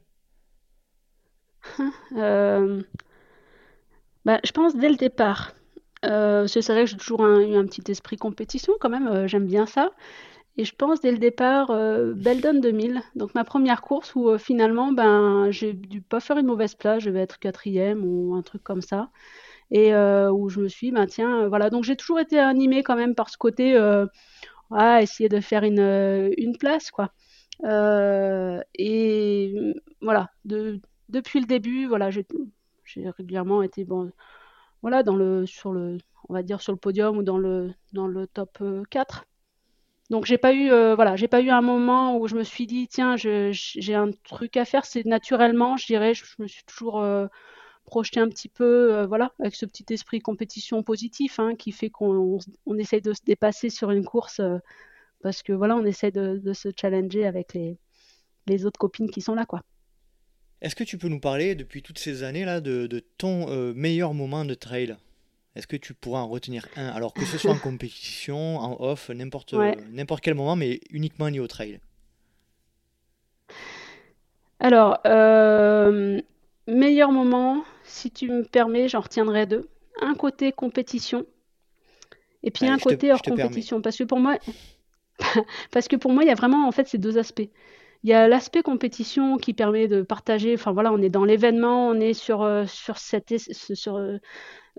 Bah, Je pense dès le départ. Euh, c'est vrai que j'ai toujours eu un petit esprit compétition quand même, euh, j'aime bien ça. Et je pense dès le départ, euh, Beldon 2000, donc ma première course où finalement, ben, j'ai dû pas faire une mauvaise place, je vais être quatrième ou un truc comme ça. Et où je me suis ben, tiens, voilà. Donc j'ai toujours été animée quand même par ce côté, à essayer de faire une, une place, quoi. et voilà, de, depuis le début, voilà, j'ai régulièrement été bon, voilà, sur le, on va dire sur le podium ou dans le, top 4. Donc j'ai pas eu, j'ai pas eu un moment où je me suis dit tiens, j'ai un truc à faire. C'est naturellement, je dirais, je, me suis toujours projeté un petit peu, voilà, avec ce petit esprit compétition positif hein, qui fait qu'on on, essaye de se dépasser sur une course parce que voilà, on essaie de, de se challenger avec les, les autres copines qui sont là, quoi. Est-ce que tu peux nous parler depuis toutes ces années-là de, de, ton euh, meilleur moment de trail? Est-ce que tu pourras en retenir un Alors que ce soit en compétition, en off, n'importe n'importe quel moment, mais uniquement lié au trail? Alors, euh, meilleur moment, si tu me permets, j'en retiendrai deux. Un côté compétition, et puis un côté hors compétition. Parce que pour moi, parce que pour moi, il y a vraiment en fait ces deux aspects. Il y a l'aspect compétition qui permet de partager. Enfin voilà, on est dans l'événement, on est sur euh, sur cette euh,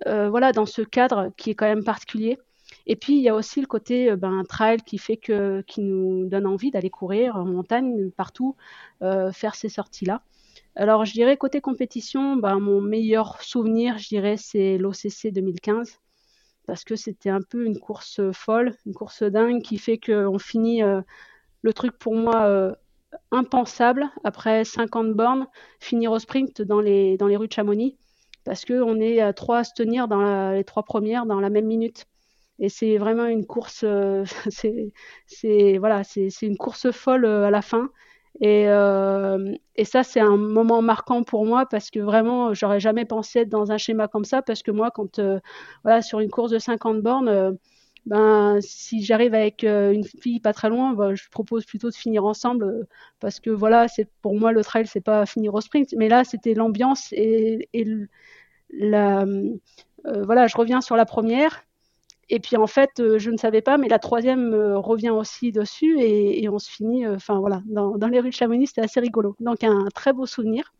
euh, voilà dans ce cadre qui est quand même particulier. Et puis il y a aussi le côté ben, trail qui fait que qui nous donne envie d'aller courir en montagne partout, faire ces sorties là. Alors je dirais côté compétition, ben, mon meilleur souvenir, je dirais, c'est l'OCC 2015 parce que c'était un peu une course folle, une course dingue qui fait qu'on finit le truc pour moi impensable après 50 bornes, finir au sprint dans les, dans les rues de Chamonix, parce qu'on est à trois à se tenir dans les trois premières dans la même minute. Et c'est vraiment une course, euh, c'est voilà, c'est une course folle euh, à la fin. Et, euh, et ça, c'est un moment marquant pour moi parce que vraiment, j'aurais jamais pensé être dans un schéma comme ça parce que moi, quand voilà, sur une course de 50 bornes, ben si j'arrive avec euh, une fille pas très loin, ben, je propose plutôt de finir ensemble euh, parce que voilà, c'est pour moi le trail c'est pas finir au sprint, mais là c'était l'ambiance et, euh, voilà, je reviens sur la première. Et puis en fait je ne savais pas, mais la troisième revient aussi dessus et, et on se finit, enfin voilà, dans, dans, les rues de Chamonix c'était assez rigolo, donc un très beau souvenir.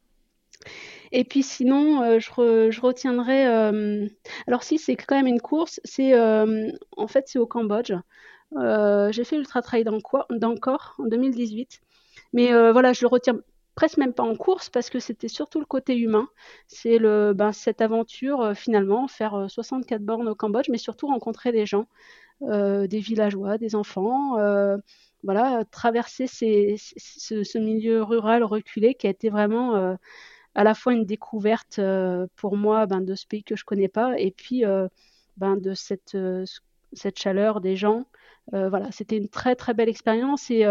Et puis sinon, euh, je, retiendrai. Euh, alors si, c'est quand même une course. C'est euh, en fait c'est au Cambodge. j'ai fait l'Ultra Trail d'Angkor en 2018. Mais voilà, je le retiens presque même pas en course parce que c'était surtout le côté humain. C'est ben, cette aventure finalement, faire 64 bornes au Cambodge, mais surtout rencontrer des gens, des villageois, des enfants. voilà, traverser ce, milieu rural reculé qui a été vraiment à la fois une découverte euh, pour moi ben, de ce pays que je connais pas et puis euh, ben, de cette, euh, cette chaleur des gens. voilà, c'était une très très belle expérience et,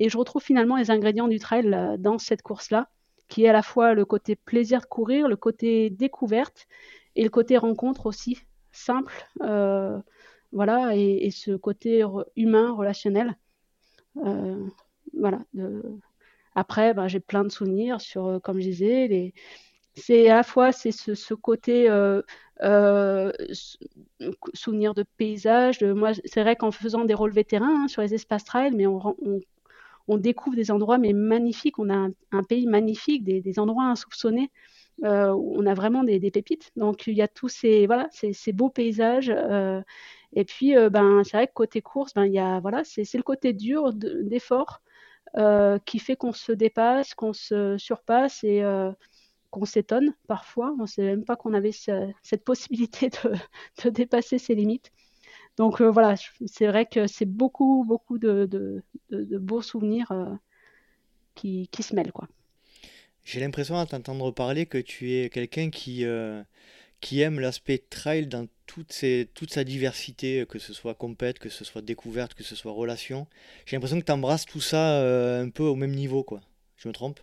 je retrouve finalement les ingrédients du trail dans cette course-là, qui est à la fois le côté plaisir de courir, le côté découverte et le côté rencontre aussi, simple, voilà, et, ce côté humain, relationnel. voilà, après, ben, j'ai plein de souvenirs sur, euh, comme je disais, les... c'est à la fois c'est ce, côté euh, euh, souvenir de paysage. C'est vrai qu'en faisant des rôles vétérans hein, sur les espaces trail, mais on, découvre des endroits mais magnifiques. On a un, pays magnifique, des, endroits insoupçonnés. Euh, on a vraiment des, pépites. Donc il y a tous ces voilà ces, beaux paysages. Euh, et puis ben c'est vrai que côté course, ben voilà c'est le côté dur d'effort. Euh, qui fait qu'on se dépasse, qu'on se surpasse et euh, qu'on s'étonne parfois. On ne sait même pas qu'on avait cette possibilité de, dépasser ses limites. Donc euh, voilà, c'est vrai que c'est beaucoup, beaucoup de, beaux souvenirs qui, se mêlent. J'ai l'impression à t'entendre parler que tu es quelqu'un qui, qui aime l'aspect trail dans toute, sa diversité, que ce soit compète, que ce soit découverte, que ce soit relation. J'ai l'impression que tu embrasses tout ça euh, un peu au même niveau, quoi. Je me trompe?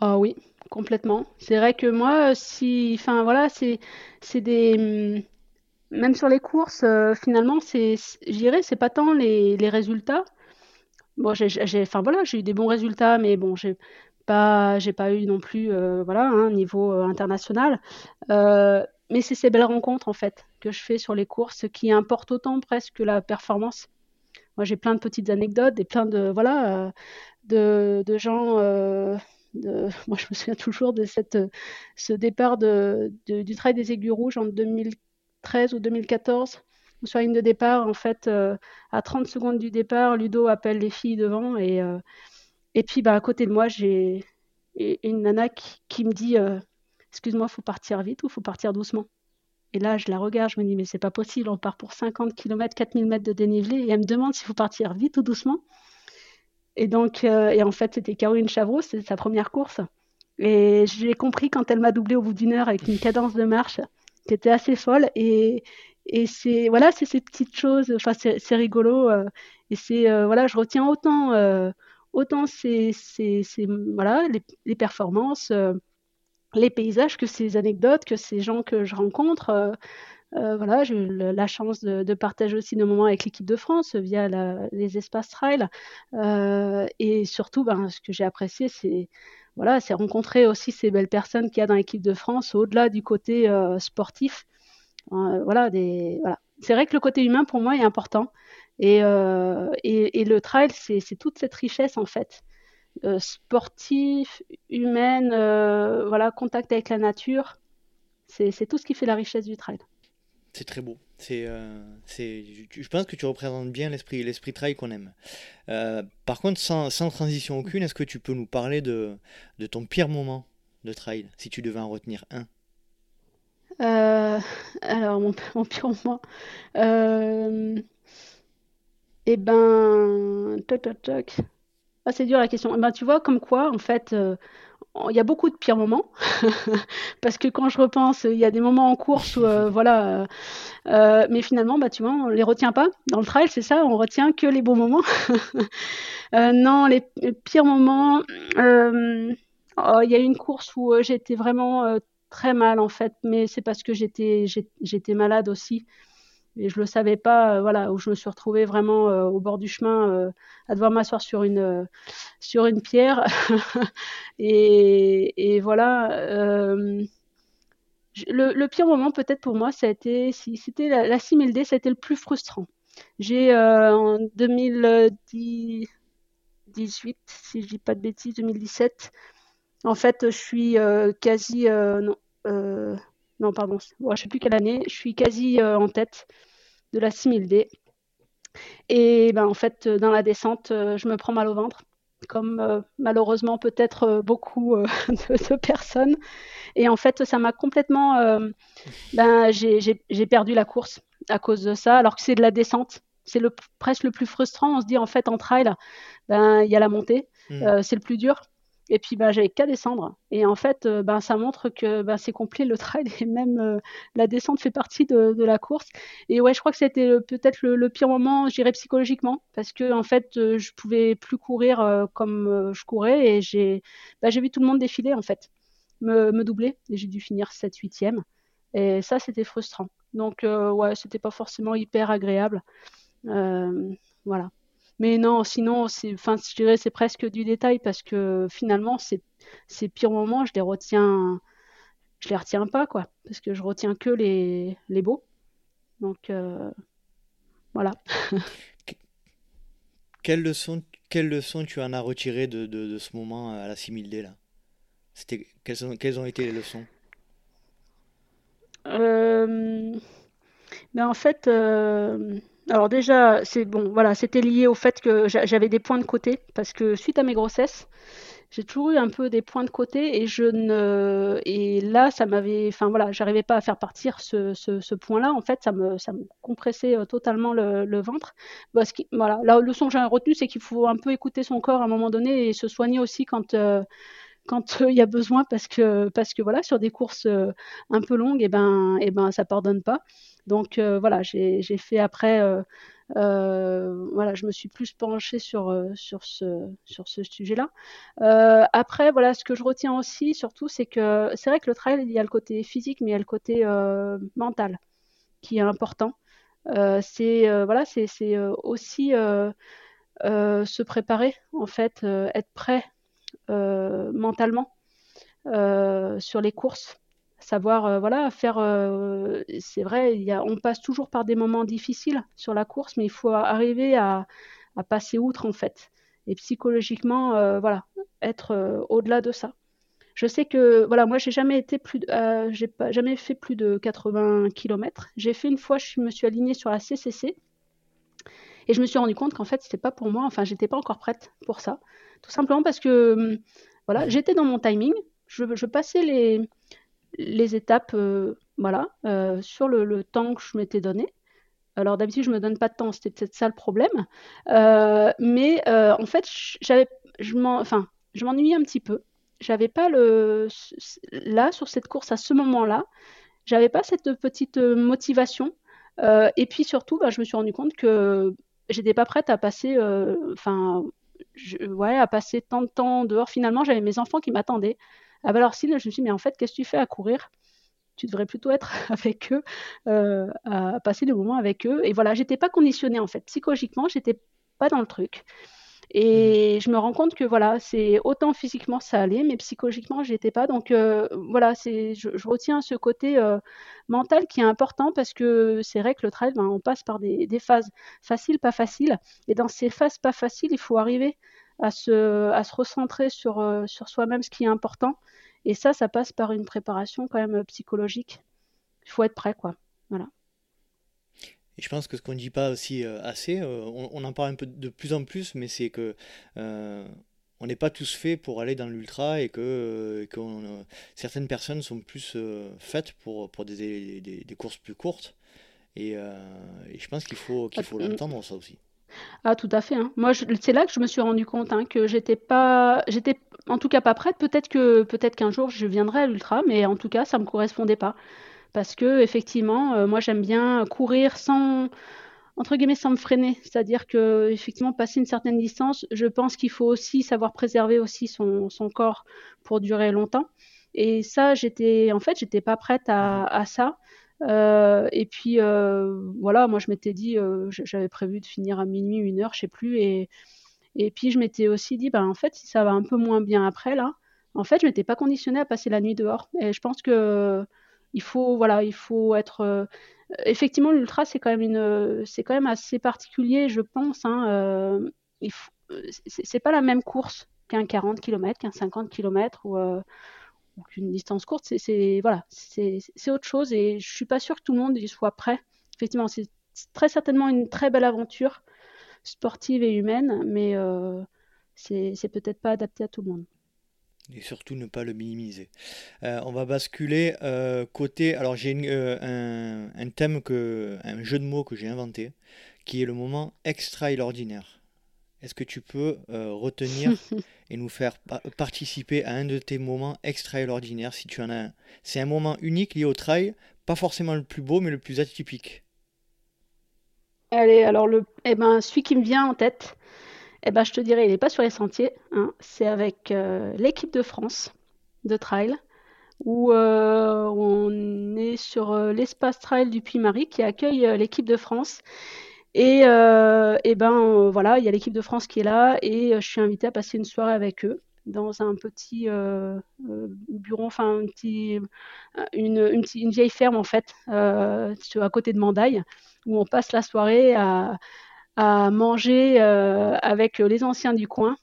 Ah oui, complètement. C'est vrai que moi, si, enfin voilà, c'est, c'est des, hum, même sur les courses, euh, finalement, c'est, je dirais, c'est pas tant les, les résultats. Bon, j'ai, enfin voilà, j'ai eu des bons résultats, mais bon, j'ai j'ai pas eu non plus, euh, voilà, un niveau euh, international. Euh, mais c'est ces belles rencontres en fait que je fais sur les courses qui importent autant presque que la performance. Moi, j'ai plein de petites anecdotes et plein de voilà de, gens. moi, je me souviens toujours de cette, ce départ de, du trail des aiguilles rouges en 2013 ou 2014 sur la de départ, en fait, à 30 secondes du départ, Ludo appelle les filles devant et, et puis, bah, à côté de moi, j'ai une nana qui, me dit euh, excuse-moi, faut partir vite ou faut partir doucement Et là, je la regarde, je me dis, mais c'est pas possible, on part pour 50 km, 4000 mètres de dénivelé, et elle me demande s'il faut partir vite ou doucement. Et donc, euh, et en fait, c'était Caroline Chavreau, c'était sa première course. Et j'ai compris quand elle m'a doublé au bout d'une heure avec une cadence de marche qui était assez folle. Et, c'est voilà, c'est ces petites choses. Enfin, c'est rigolo. Euh, et c'est voilà, je retiens autant autant les, performances les paysages, que ces anecdotes, que ces gens que je rencontre. Euh, euh, voilà, j'ai eu la chance de, partager aussi nos moments avec l'équipe de France via les espaces trail. Euh, et surtout, ben, ce que j'ai apprécié, c'est voilà, c'est rencontrer aussi ces belles personnes qu'il y a dans l'équipe de France, au-delà du côté sportif. voilà, des, voilà. C'est vrai que le côté humain, pour moi, est important. Et, et le trail, c'est toute cette richesse, en fait. Euh, sportif, humaine, euh, voilà, contact avec la nature. C'est tout ce qui fait la richesse du trail. C'est très beau. C'est, euh, je pense que tu représentes bien l'esprit, l'esprit trail qu'on aime. par contre, sans, sans transition aucune, est-ce que tu peux nous parler de, de, ton pire moment de trail, si tu devais en retenir un? Alors, mon, mon, pire moment. eh ben, toc, toc, toc. Ah, c'est dur la question. Ben, tu vois, comme quoi, en fait, euh, il y a beaucoup de pires moments. Parce que quand je repense, il y a des moments en course où, euh, voilà. Euh, mais finalement, bah, tu vois, on les retient pas. Dans le trail, c'est ça, on retient que les bons moments. non, les, pires moments. Oh, il y a eu une course où j'étais vraiment très mal, en fait. Mais c'est parce que j'étais, j'étais malade aussi et je le savais pas, euh, voilà, où je me suis retrouvée vraiment euh, au bord du chemin euh, à devoir m'asseoir sur une sur une pierre et, et, voilà. Le, pire moment peut-être pour moi, ça a été, c'était la, la 6000D, ça a été le plus frustrant. J'ai en 2018, si je dis pas de bêtises, 2017, en fait, je suis quasi non, pardon, je sais plus quelle année, je suis quasi euh, en tête de la 6000D. Et ben, en fait, dans la descente, euh, je me prends mal au ventre, comme euh, malheureusement peut-être beaucoup de, personnes. Et en fait, ça m'a complètement. ben, j'ai perdu la course à cause de ça, alors que c'est de la descente. C'est le, presque le plus frustrant. On se dit, en fait, en trail, ben, il y a la montée, mmh. c'est le plus dur. Et puis, bah, j'avais qu'à descendre. Et en fait, euh, ben, ça montre que ben, c'est complet le trail et même euh, la descente fait partie de, la course. Et ouais, je crois que c'était peut-être le, pire moment, je dirais psychologiquement, parce que en fait, euh, je pouvais plus courir comme je courais et j'ai j'ai vu tout le monde défiler en fait, me, doubler et j'ai dû finir 7-8e. Et ça, c'était frustrant. Donc, ouais, c'était pas forcément hyper agréable. voilà. Mais non, sinon, c'est, enfin, je dirais c'est presque du détail parce que finalement, ces, ces pires moments, je les retiens, je les retiens pas, quoi, parce que je retiens que les, les beaux. Donc, euh, voilà. quelle, leçon, quelle leçon tu en as retiré de, de, ce moment à la 6000D, là? C'était, quelles, ont, quelles ont été les leçons? Euh, ben En fait, euh, alors déjà, c'est bon, voilà, c'était lié au fait que j'avais des points de côté parce que suite à mes grossesses, j'ai toujours eu un peu des points de côté et je ne et là ça m'avait enfin voilà j'arrivais pas à faire partir ce, ce, point là en fait ça me ça me compressait euh, totalement le, ventre. Parce voilà la leçon que j'ai retenue c'est qu'il faut un peu écouter son corps à un moment donné et se soigner aussi quand euh, quand euh, il y a besoin parce que parce que voilà sur des courses un peu longues et eh ben et eh ben ça pardonne pas donc euh, voilà, j'ai fait après, euh, euh, voilà, je me suis plus penchée sur, sur ce, sur ce sujet-là. après, voilà, ce que je retiens aussi, surtout, c'est que c'est vrai que le trail, il y a le côté physique, mais il y a le côté mental qui est important. c'est voilà, c'est aussi se préparer, en fait, être prêt mentalement sur les courses. Savoir euh, voilà faire euh, c'est vrai on passe toujours par des moments difficiles sur la course mais il faut arriver à, passer outre en fait. Et psychologiquement euh, voilà être au-delà de ça. Je sais que voilà moi j'ai jamais été plus j'ai pas jamais fait plus de 80 km j'ai fait une fois je me suis alignée sur la CCC et je me suis rendu compte qu'en fait c'était pas pour moi. Enfin j'étais pas encore prête pour ça tout simplement parce que hum, voilà j'étais dans mon timing je, passais les les étapes, voilà, sur le, temps que je m'étais donné. Alors d'habitude, je me donne pas de temps, c'était peut-être ça le problème. mais en fait, je enfin, m'ennuyais un petit peu. J'avais pas le, là sur cette course à ce moment-là, j'avais pas cette petite motivation. et puis surtout, bah, je me suis rendu compte que j'étais pas prête à passer, enfin, ouais, à passer tant de temps dehors. Finalement, j'avais mes enfants qui m'attendaient. À Valorcine, je me suis dit, mais en fait, qu'est-ce que tu fais à courir? Tu devrais plutôt être avec eux, euh, à passer des moments avec eux. Et voilà, j'étais pas conditionnée en fait. Psychologiquement, j'étais pas dans le truc. Et mmh. je me rends compte que voilà, c'est autant physiquement ça allait, mais psychologiquement j'étais pas. Donc euh, voilà, c'est je, retiens ce côté euh, mental qui est important parce que c'est vrai que le trail, ben, on passe par des, phases faciles, pas faciles. Et dans ces phases pas faciles, il faut arriver à se, à se recentrer sur, euh, sur soi-même, ce qui est important. Et ça, ça passe par une préparation quand même psychologique. Il faut être prêt, quoi. Voilà. Et je pense que ce qu'on ne dit pas aussi euh, assez, euh, on, en parle un peu de plus en plus, mais c'est que euh, on n'est pas tous faits pour aller dans l'ultra et que, certaines personnes sont plus faites pour, pour des, des, courses plus courtes. Et, je pense qu'il faut, qu'il faut l'entendre, ça aussi. Ah, tout à fait. Hein. Moi, c'est là que je me suis rendu compte hein, que j'étais pas, j'étais en tout cas pas prête. Peut-être que, peut-être qu'un jour je viendrai à l'ultra, mais en tout cas, ça me correspondait pas parce que effectivement, euh, moi j'aime bien courir sans entre guillemets sans me freiner, c'est-à-dire que effectivement passer une certaine distance, je pense qu'il faut aussi savoir préserver aussi son, corps pour durer longtemps. Et ça, j'étais en fait, j'étais pas prête à, ça. Euh, et puis euh, voilà, moi je m'étais dit, j'avais prévu de finir à minuit, une heure, je sais plus. Et, et puis je m'étais aussi dit, ben en fait, si ça va un peu moins bien après là, en fait, je m'étais pas conditionnée à passer la nuit dehors. Et je pense que il faut voilà, il faut être euh, effectivement l'ultra c'est quand même une c'est quand même assez particulier, je pense. Hein, euh, c'est pas la même course qu'un 40 km, qu'un 50 km ou, euh, qu'une distance courte. C'est voilà, c'est autre chose et je suis pas sûre que tout le monde y soit prêt. Effectivement, c'est très certainement une très belle aventure sportive et humaine, mais euh, c'est peut-être pas adapté à tout le monde et surtout ne pas le minimiser. Euh, on va basculer euh, côté. Alors j'ai euh, un, thème que, un jeu de mots que j'ai inventé, qui est le moment extraordinaire. Est-ce que tu peux retenir et nous faire participer à un de tes moments extraordinaires? Si tu en as un C'est un moment unique lié au trail, pas forcément le plus beau, mais le plus atypique. Allez, alors le, eh ben, celui qui me vient en tête, eh ben, je te dirais, il n'est pas sur les sentiers. Hein. C'est avec euh, l'équipe de France de trail, où euh, on est sur euh, l'espace trail du Puy-Marie qui accueille l'équipe de France. Et, et ben voilà, il y a l'équipe de France qui est là et je suis invitée à passer une soirée avec eux dans un petit bureau, enfin une, une, vieille ferme en fait, à côté de Mandaille, où on passe la soirée à, à manger euh, avec les anciens du coin.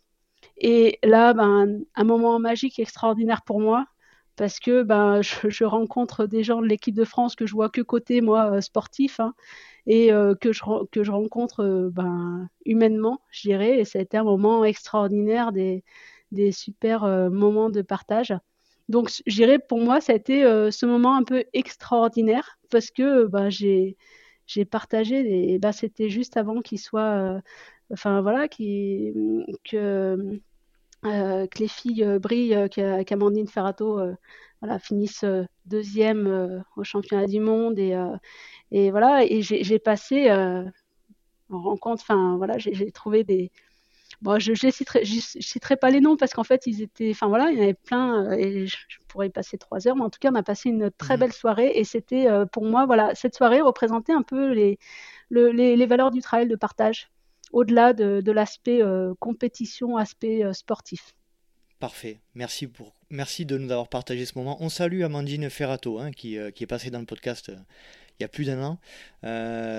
Et là, ben, un moment magique extraordinaire pour moi parce que ben, je, rencontre des gens de l'équipe de France que je vois que côté moi euh, sportif hein, et euh, que, je, que je rencontre ben, humainement, je dirais. Et ça a été un moment extraordinaire, des, des super moments de partage. Donc, je dirais pour moi, ça a été ce moment un peu extraordinaire parce que ben, j'ai j'ai partagé et bah, c'était juste avant qu'il soit euh, enfin voilà que euh, que les filles euh, brillent qu'Amandine Ferrato voilà finisse deuxième au championnat du monde et et voilà. Et j'ai passé en rencontre enfin voilà j'ai trouvé des Bon, je ne citerai, citerai, pas les noms parce qu'en fait, ils étaient. Enfin voilà, il y en avait plein euh, et je, pourrais y passer trois heures, mais en tout cas, on a passé une très mhm. belle soirée et c'était euh, pour moi, voilà, cette soirée représentait un peu les, les, les valeurs du travail de partage, au-delà de, de l'aspect euh, compétition, aspect sportif. Parfait. Merci, pour... Merci de nous avoir partagé ce moment. On salue Amandine Ferrato, hein, qui, qui, est passée dans le podcast il y a plus d'un an.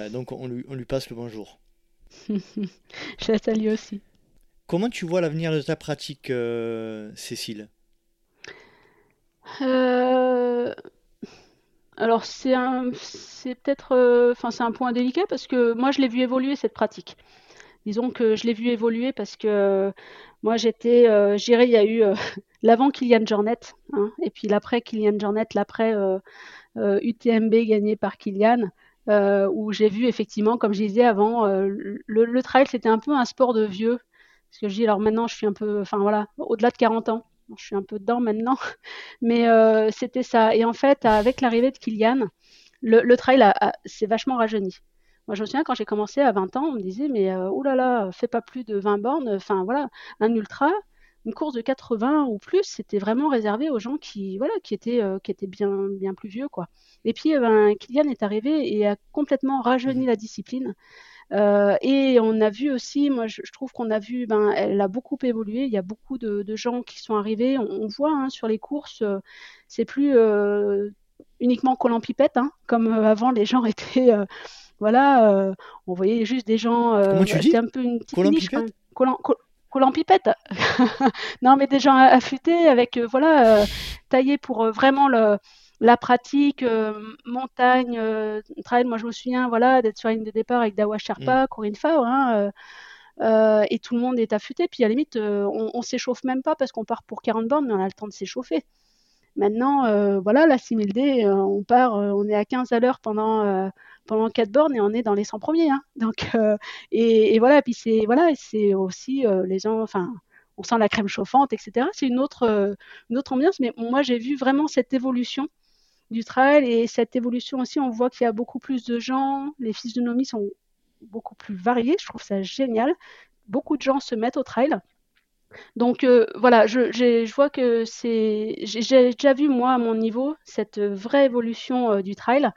donc on lui, on lui passe le bonjour. je la salue aussi. Comment tu vois l'avenir de ta pratique, euh, Cécile? Euh, Alors c'est peut-être, euh, enfin c'est un point délicat parce que moi je l'ai vu évoluer cette pratique. Disons que je l'ai vu évoluer parce que moi j'étais, euh, il y a eu l'avant Kylian Jornet, hein, et puis l'après Kylian Jornet, l'après UTMB gagné par Kylian. où j'ai vu effectivement, comme je disais avant, le, le, trail c'était un peu un sport de vieux. Parce que je dis, alors maintenant je suis un peu, enfin voilà, au-delà de 40 ans, je suis un peu dedans maintenant, mais c'était ça. Et en fait, avec l'arrivée de Kylian, le, trail s'est vachement rajeuni. Moi, je me souviens quand j'ai commencé à 20 ans, on me disait, mais euh, oulala, fais pas plus de 20 bornes. Enfin, voilà, un ultra, une course de 80 ou plus, c'était vraiment réservé aux gens qui, voilà, qui étaient, euh, qui étaient bien, bien plus vieux, quoi. Et puis, euh, ben, Kylian est arrivé et a complètement rajeuni mmh la discipline. Et on a vu aussi, moi je, trouve qu'on a vu, ben, elle a beaucoup évolué. Il y a beaucoup de, gens qui sont arrivés. On, voit hein, sur les courses, c'est plus uniquement collant pipette, hein, comme avant les gens étaient voilà, euh, on voyait juste des gens. Euh, Comment tu dis un peu une petite niche. Collant, pipette? non, mais des gens affûtés avec, euh, voilà, taillés pour vraiment le, la pratique, montagne, trail. Moi, je me souviens, voilà, d'être sur la ligne de départ avec Dawa Sherpa, mm. Corinne Faure, hein, et tout le monde est affûté. Puis à la limite, on, on s'échauffe même pas parce qu'on part pour 40 bornes, mais on a le temps de s'échauffer. Maintenant, voilà, la 6000D, on part, on est à 15 à l'heure pendant pendant quatre bornes et on est dans les 100 premiers. Hein. Donc, euh, et, voilà, puis c'est voilà, c'est aussi euh, les gens, enfin, on sent la crème chauffante, etc. C'est une autre, euh, une autre ambiance, mais moi j'ai vu vraiment cette évolution du trail et cette évolution aussi, on voit qu'il y a beaucoup plus de gens, les physionomies sont beaucoup plus variées, je trouve ça génial. Beaucoup de gens se mettent au trail. Donc euh, voilà, je, je, vois que c'est, j'ai déjà vu moi à mon niveau cette vraie évolution euh, du trail,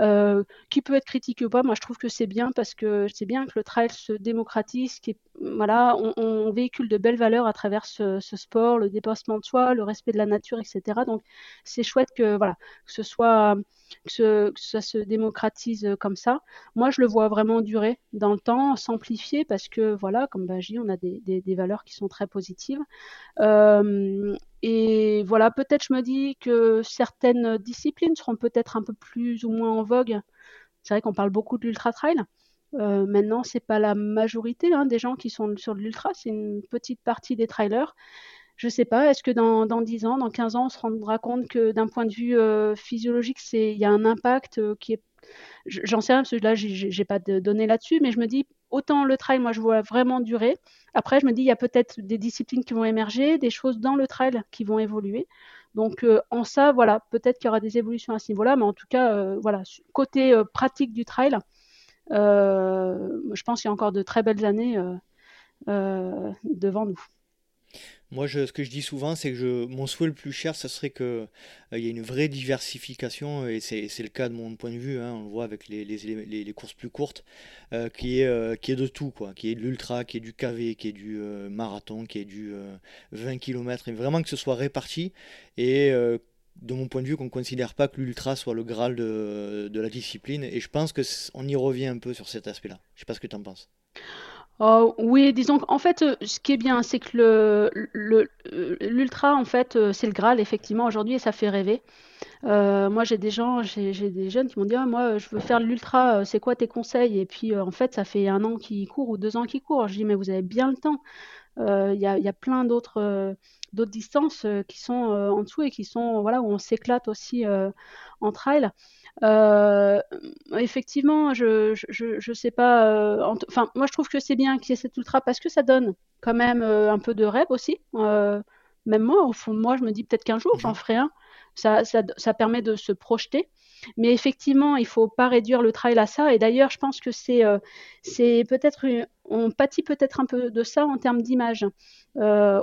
euh, qui peut être critiqué ou pas. Moi, je trouve que c'est bien parce que c'est bien que le trail se démocratise, voilà, on, véhicule de belles valeurs à travers ce, sport, le dépassement de soi, le respect de la nature, etc. Donc c'est chouette que voilà, que ce soit que, ça se démocratise comme ça. Moi, je le vois vraiment durer dans le temps, s'amplifier parce que voilà, comme bah, on a des, des, valeurs qui sont très positives. Euh, et voilà, peut-être je me dis que certaines disciplines seront peut-être un peu plus ou moins en vogue. C'est vrai qu'on parle beaucoup de l'ultra trail. Euh, maintenant, c'est pas la majorité hein, des gens qui sont sur l'ultra, c'est une petite partie des trailers. Je sais pas, est-ce que dans, dans 10 ans, dans 15 ans, on se rendra compte que d'un point de vue euh, physiologique, il y a un impact euh, qui est. J'en sais rien, parce que là, j'ai pas de données là-dessus, mais je me dis, autant le trail, moi, je vois vraiment durer. Après, je me dis, il y a peut-être des disciplines qui vont émerger, des choses dans le trail qui vont évoluer. Donc, euh, en ça, voilà, peut-être qu'il y aura des évolutions à ce niveau-là, mais en tout cas, voilà, côté pratique du trail, je pense qu'il y a encore de très belles années devant nous. Moi, ce que je dis souvent, c'est que mon souhait le plus cher, ce serait qu'il euh, y ait une vraie diversification, et c'est le cas de mon point de vue, hein, on le voit avec les, courses plus courtes, euh, qui, est, euh, qui est de tout, quoi, qui est de l'ultra, qui est du KV, qui est du marathon, qui est du 20 km, et vraiment que ce soit réparti, et de mon point de vue, qu'on ne considère pas que l'ultra soit le graal de, la discipline, et je pense qu'on y revient un peu sur cet aspect-là. Je ne sais pas ce que tu en penses. Oh, oui, disons qu'en fait, euh, ce qui est bien, c'est que euh, l'ultra, en fait, euh, c'est le Graal, effectivement, aujourd'hui, et ça fait rêver. moi, j'ai des gens, j'ai des jeunes qui m'ont dit, Ah, moi, je veux faire l'ultra, c'est quoi tes conseils? Et puis, en fait, ça fait un an qu'ils courent ou deux ans qu'ils courent. Je dis, mais vous avez bien le temps. Il y a plein d'autres d'autres distances qui sont en dessous et qui sont, voilà, où on s'éclate aussi en trail. Euh, effectivement, je, je, je, sais pas. Euh, enfin, moi, je trouve que c'est bien qu'il y ait cet ultra parce que ça donne quand même euh, un peu de rêve aussi. même moi, au fond de moi, je me dis peut-être qu'un jour, j'en mhm. ferai un. Ça, ça, ça, permet de se projeter. Mais effectivement, il faut pas réduire le trail à ça. Et d'ailleurs, je pense que c'est c'est peut-être on pâtit peut-être un peu de ça en termes d'image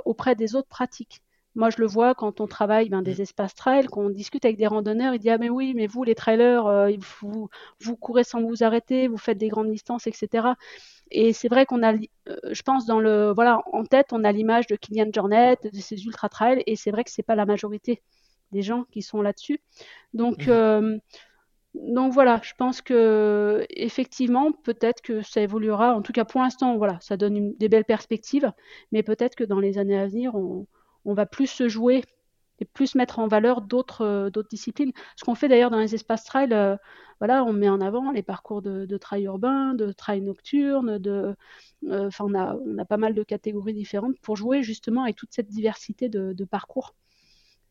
auprès des autres pratiques. Moi, je le vois quand on travaille ben, des mmh. espaces trail, qu'on discute avec des randonneurs, il dit Ah, mais oui, mais vous, les trailers, euh, vous, vous courez sans vous arrêter, vous faites des grandes distances, etc. Et c'est vrai qu'on a, euh, je pense, dans le, voilà, en tête, on a l'image de Kylian Jornet, de ces ultra trails, et c'est vrai que c'est pas la majorité des gens qui sont là-dessus. Donc, mmh. euh, donc voilà, je pense que effectivement, peut-être que ça évoluera. En tout cas, pour l'instant, voilà, ça donne des belles perspectives, mais peut-être que dans les années à venir, on on va plus se jouer et plus mettre en valeur d'autres d'autres disciplines. Ce qu'on fait d'ailleurs dans les espaces trail, voilà, on met en avant les parcours de, de trail urbain, de trail nocturne, de, on a, on a pas mal de catégories différentes pour jouer justement avec toute cette diversité de, de parcours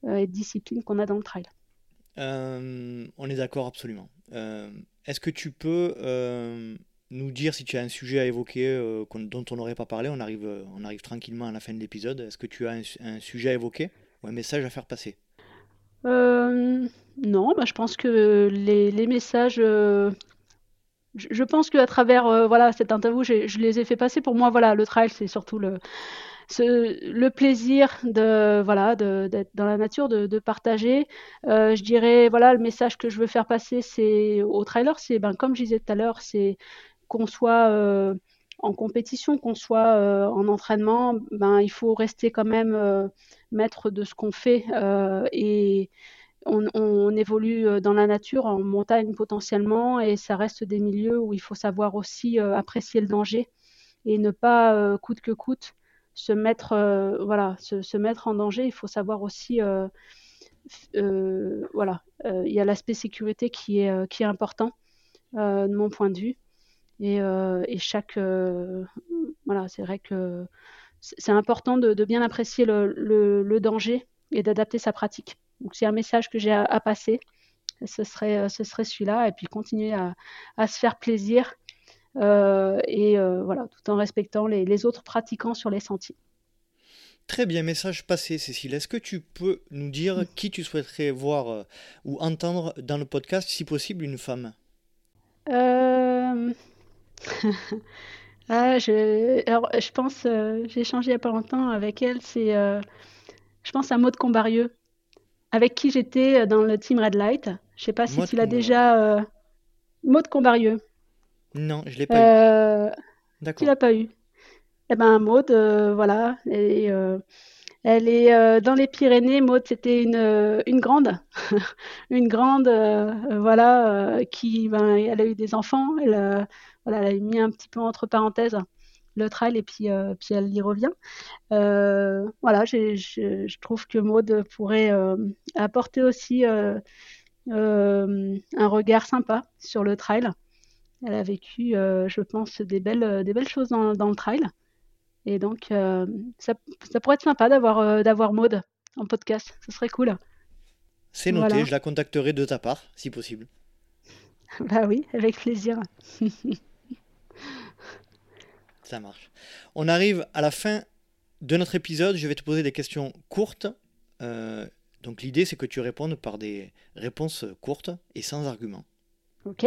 et de disciplines qu'on a dans le trail. on est d'accord absolument. Est-ce que tu peux nous dire si tu as un sujet à évoquer euh, dont on n'aurait pas parlé. On arrive, euh, on arrive tranquillement à la fin de l'épisode. Est-ce que tu as un, sujet à évoquer ou un message à faire passer? Euh, Non, bah, je pense que les, messages. Je, pense qu'à travers voilà, cette interview, je les ai fait passer. Pour moi, voilà, le trail, c'est surtout le, le plaisir de voilà d'être dans la nature, de, partager. je dirais voilà le message que je veux faire passer, c'est au trailer, c'est ben comme je disais tout à l'heure, c'est qu'on soit euh, en compétition, qu'on soit euh, en entraînement, ben, il faut rester quand même euh, maître de ce qu'on fait et on, évolue dans la nature, en montagne potentiellement, et ça reste des milieux où il faut savoir aussi apprécier le danger et ne pas coûte que coûte se mettre, voilà, se, mettre en danger. Il faut savoir aussi, voilà, il y a l'aspect sécurité qui est, qui est important de mon point de vue. Euh, et, chaque. Euh, voilà, c'est vrai que c'est important de, bien apprécier le, danger et d'adapter sa pratique. Donc, c'est un message que j'ai à, passer. Ce serait, euh, ce serait celui-là. Et puis, continuer à, se faire plaisir. Et voilà, tout en respectant les, autres pratiquants sur les sentiers. Très bien, message passé, Cécile. Est-ce que tu peux nous dire qui tu souhaiterais voir ou entendre dans le podcast, si possible, une femme? Euh, ah, je, alors, je pense, euh, j'ai échangé il n'y a pas longtemps avec elle, c'est, euh, je pense à Maud Combarieux, avec qui j'étais dans le team Red Light. Je sais pas si tu l'as déjà. Euh... Maud Combarieux. Non, je l'ai pas eu. D'accord. Tu l'as pas eu? Eh ben, Maud, voilà, et, elle est dans les Pyrénées. Maud, c'était une, une grande, une grande, voilà, qui, ben, elle a eu des enfants. Elle, voilà, elle a mis un petit peu entre parenthèses le trail et puis, euh, puis elle y revient. Euh, voilà, je trouve que Maude pourrait euh, apporter aussi un regard sympa sur le trail. Elle a vécu, je pense, des belles, des belles choses dans, le trail. Et donc, ça, pourrait être sympa d'avoir d'avoir Maude en podcast. Ce serait cool. C'est noté, je la contacterai de ta part, si possible. bah oui, avec plaisir. Ça marche. On arrive à la fin de notre épisode. Je vais te poser des questions courtes. Euh, donc l'idée, c'est que tu répondes par des réponses courtes et sans argument. Ok.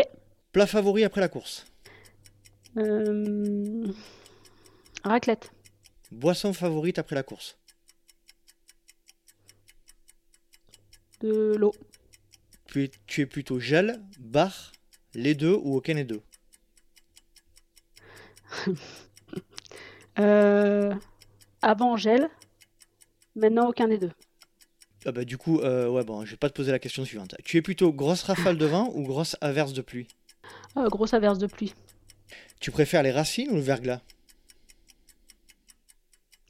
Plat favori après la course euh... Raclette. Boisson favorite après la course De l'eau. Tu es, plutôt gel, bar, les deux ou aucun des deux euh, Avant gel, maintenant aucun des deux. Ah bah du coup, euh, ouais bon, je vais pas te poser la question suivante. Tu es plutôt grosse rafale de vent ou grosse averse de pluie euh, Grosse averse de pluie. Tu préfères les racines ou le verglas?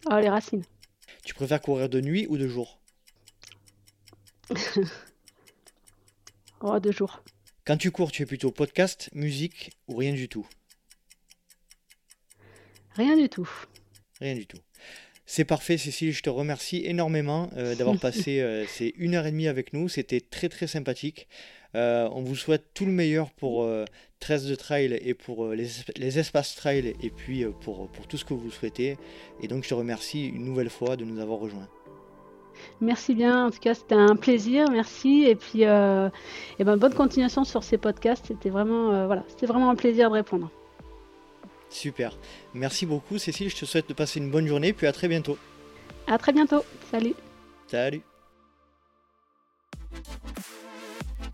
Ah les racines. Tu préfères courir de nuit ou de jour? Oh de jour. Quand tu cours, tu es plutôt podcast, musique ou rien du tout? Rien du tout. Rien du tout. C'est parfait, Cécile. Je te remercie énormément euh, d'avoir passé euh, ces une heure et demie avec nous. C'était très très sympathique. Euh, on vous souhaite tout le meilleur pour 13 de trail et pour les, les, espaces trail et puis pour, pour tout ce que vous souhaitez. Et donc je te remercie une nouvelle fois de nous avoir rejoints. Merci bien, en tout cas c'était un plaisir, merci. Et puis et ben, bonne continuation sur ces podcasts. C'était vraiment, voilà, c'était vraiment un plaisir de répondre. Super. Merci beaucoup Cécile, je te souhaite de passer une bonne journée, puis à très bientôt. À très bientôt. Salut. Salut.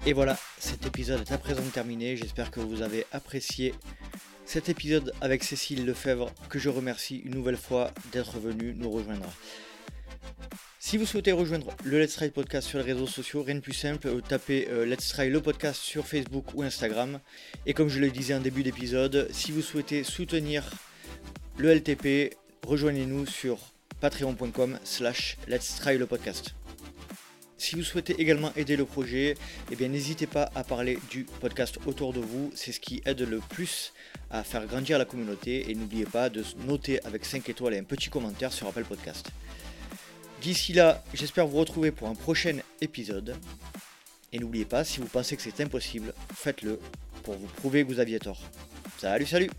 Et voilà, cet épisode est à présent terminé. J'espère que vous avez apprécié cet épisode avec Cécile Lefebvre, que je remercie une nouvelle fois d'être venue nous rejoindre. Si vous souhaitez rejoindre le Let's Try Podcast sur les réseaux sociaux, rien de plus simple, euh, tapez euh, Let's Try le podcast sur Facebook ou Instagram. Et comme je le disais en début d'épisode, si vous souhaitez soutenir le LTP, rejoignez-nous sur patreon.com slash Let's Try le podcast. Si vous souhaitez également aider le projet, eh n'hésitez pas à parler du podcast autour de vous, c'est ce qui aide le plus à faire grandir la communauté et n'oubliez pas de noter avec 5 étoiles et un petit commentaire sur Apple Podcast. D'ici là, j'espère vous retrouver pour un prochain épisode. Et n'oubliez pas, si vous pensez que c'est impossible, faites-le pour vous prouver que vous aviez tort. Salut, salut